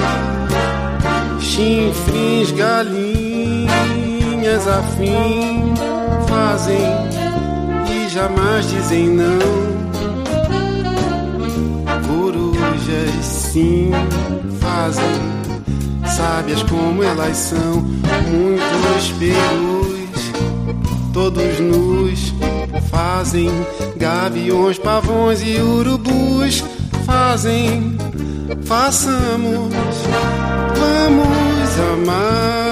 Chifres, galinhas afim fazem jamais dizem não. Corujas sim fazem, sábias como elas são, muitos perus, todos nus fazem, gaviões, pavões e urubus fazem, façamos, vamos amar.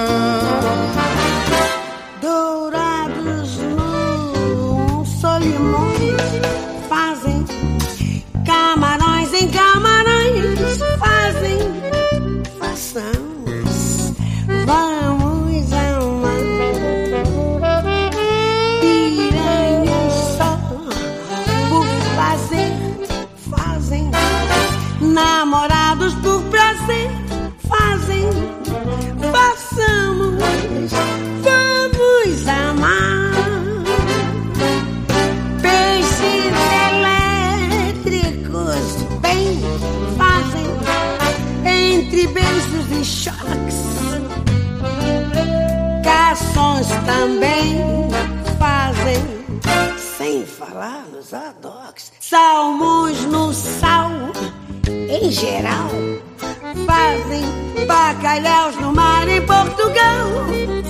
Bacalhaus no mar em Portugal.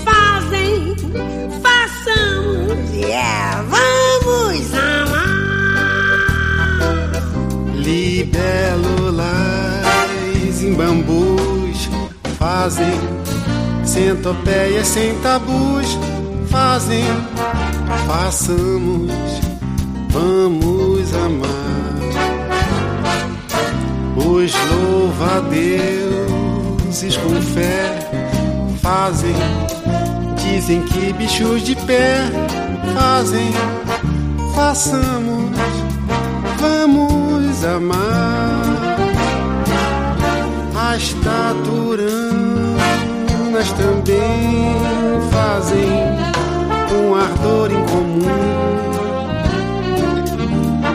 Fazem, façamos, yeah, vamos amar. Libélulas em bambus fazem centopeias sem tabus fazem, façamos, vamos amar. Os louva-deuses com fé fazem, dizem que bichos de pé fazem, façamos, vamos amar. As taturanas também fazem um ardor em comum.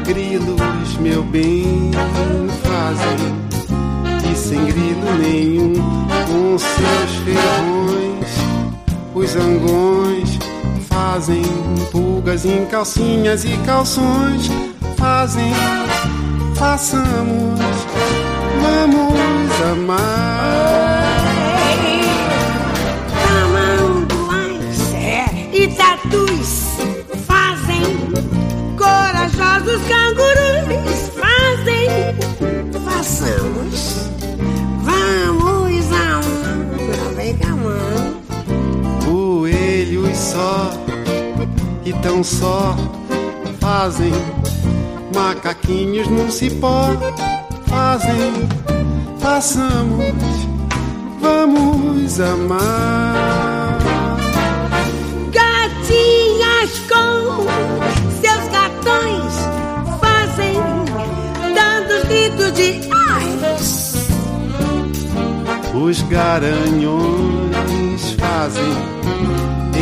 Grilos, meu bem, fazem sem grilo nenhum, com seus ferrões, os zangões fazem pulgas em calcinhas e calções, fazem, façamos, vamos amar. Tamanduás é, e tatus fazem, corajosos cangurus fazem, façamos, só e tão só fazem macaquinhos no cipó fazem, façamos, vamos amar. Gatinhas com seus gatões fazem, dando os gritos de ai. Os garanhões fazem,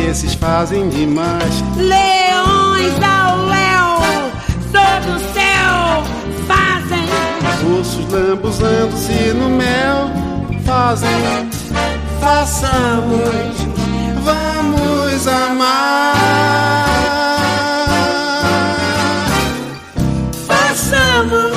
esses fazem demais. Leões ao léu, sob o céu, fazem, Ursos lambuzando-se no mel fazem, façamos, vamos amar. façamos,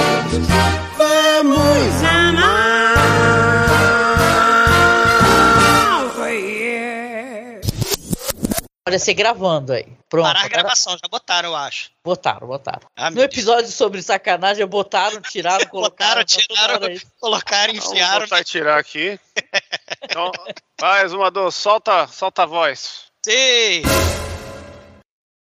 Aparecer gravando aí. Pronto. Parar a gravação, já botaram, eu acho. Botaram, botaram. Ah, No episódio sobre sacanagem, botaram, tiraram, colocaram. Botaram, tá tiraram, isso. colocaram, Vamos enfiaram. voltar e tirar aqui. Então, vai, Zumador, solta, solta a voz. Sim.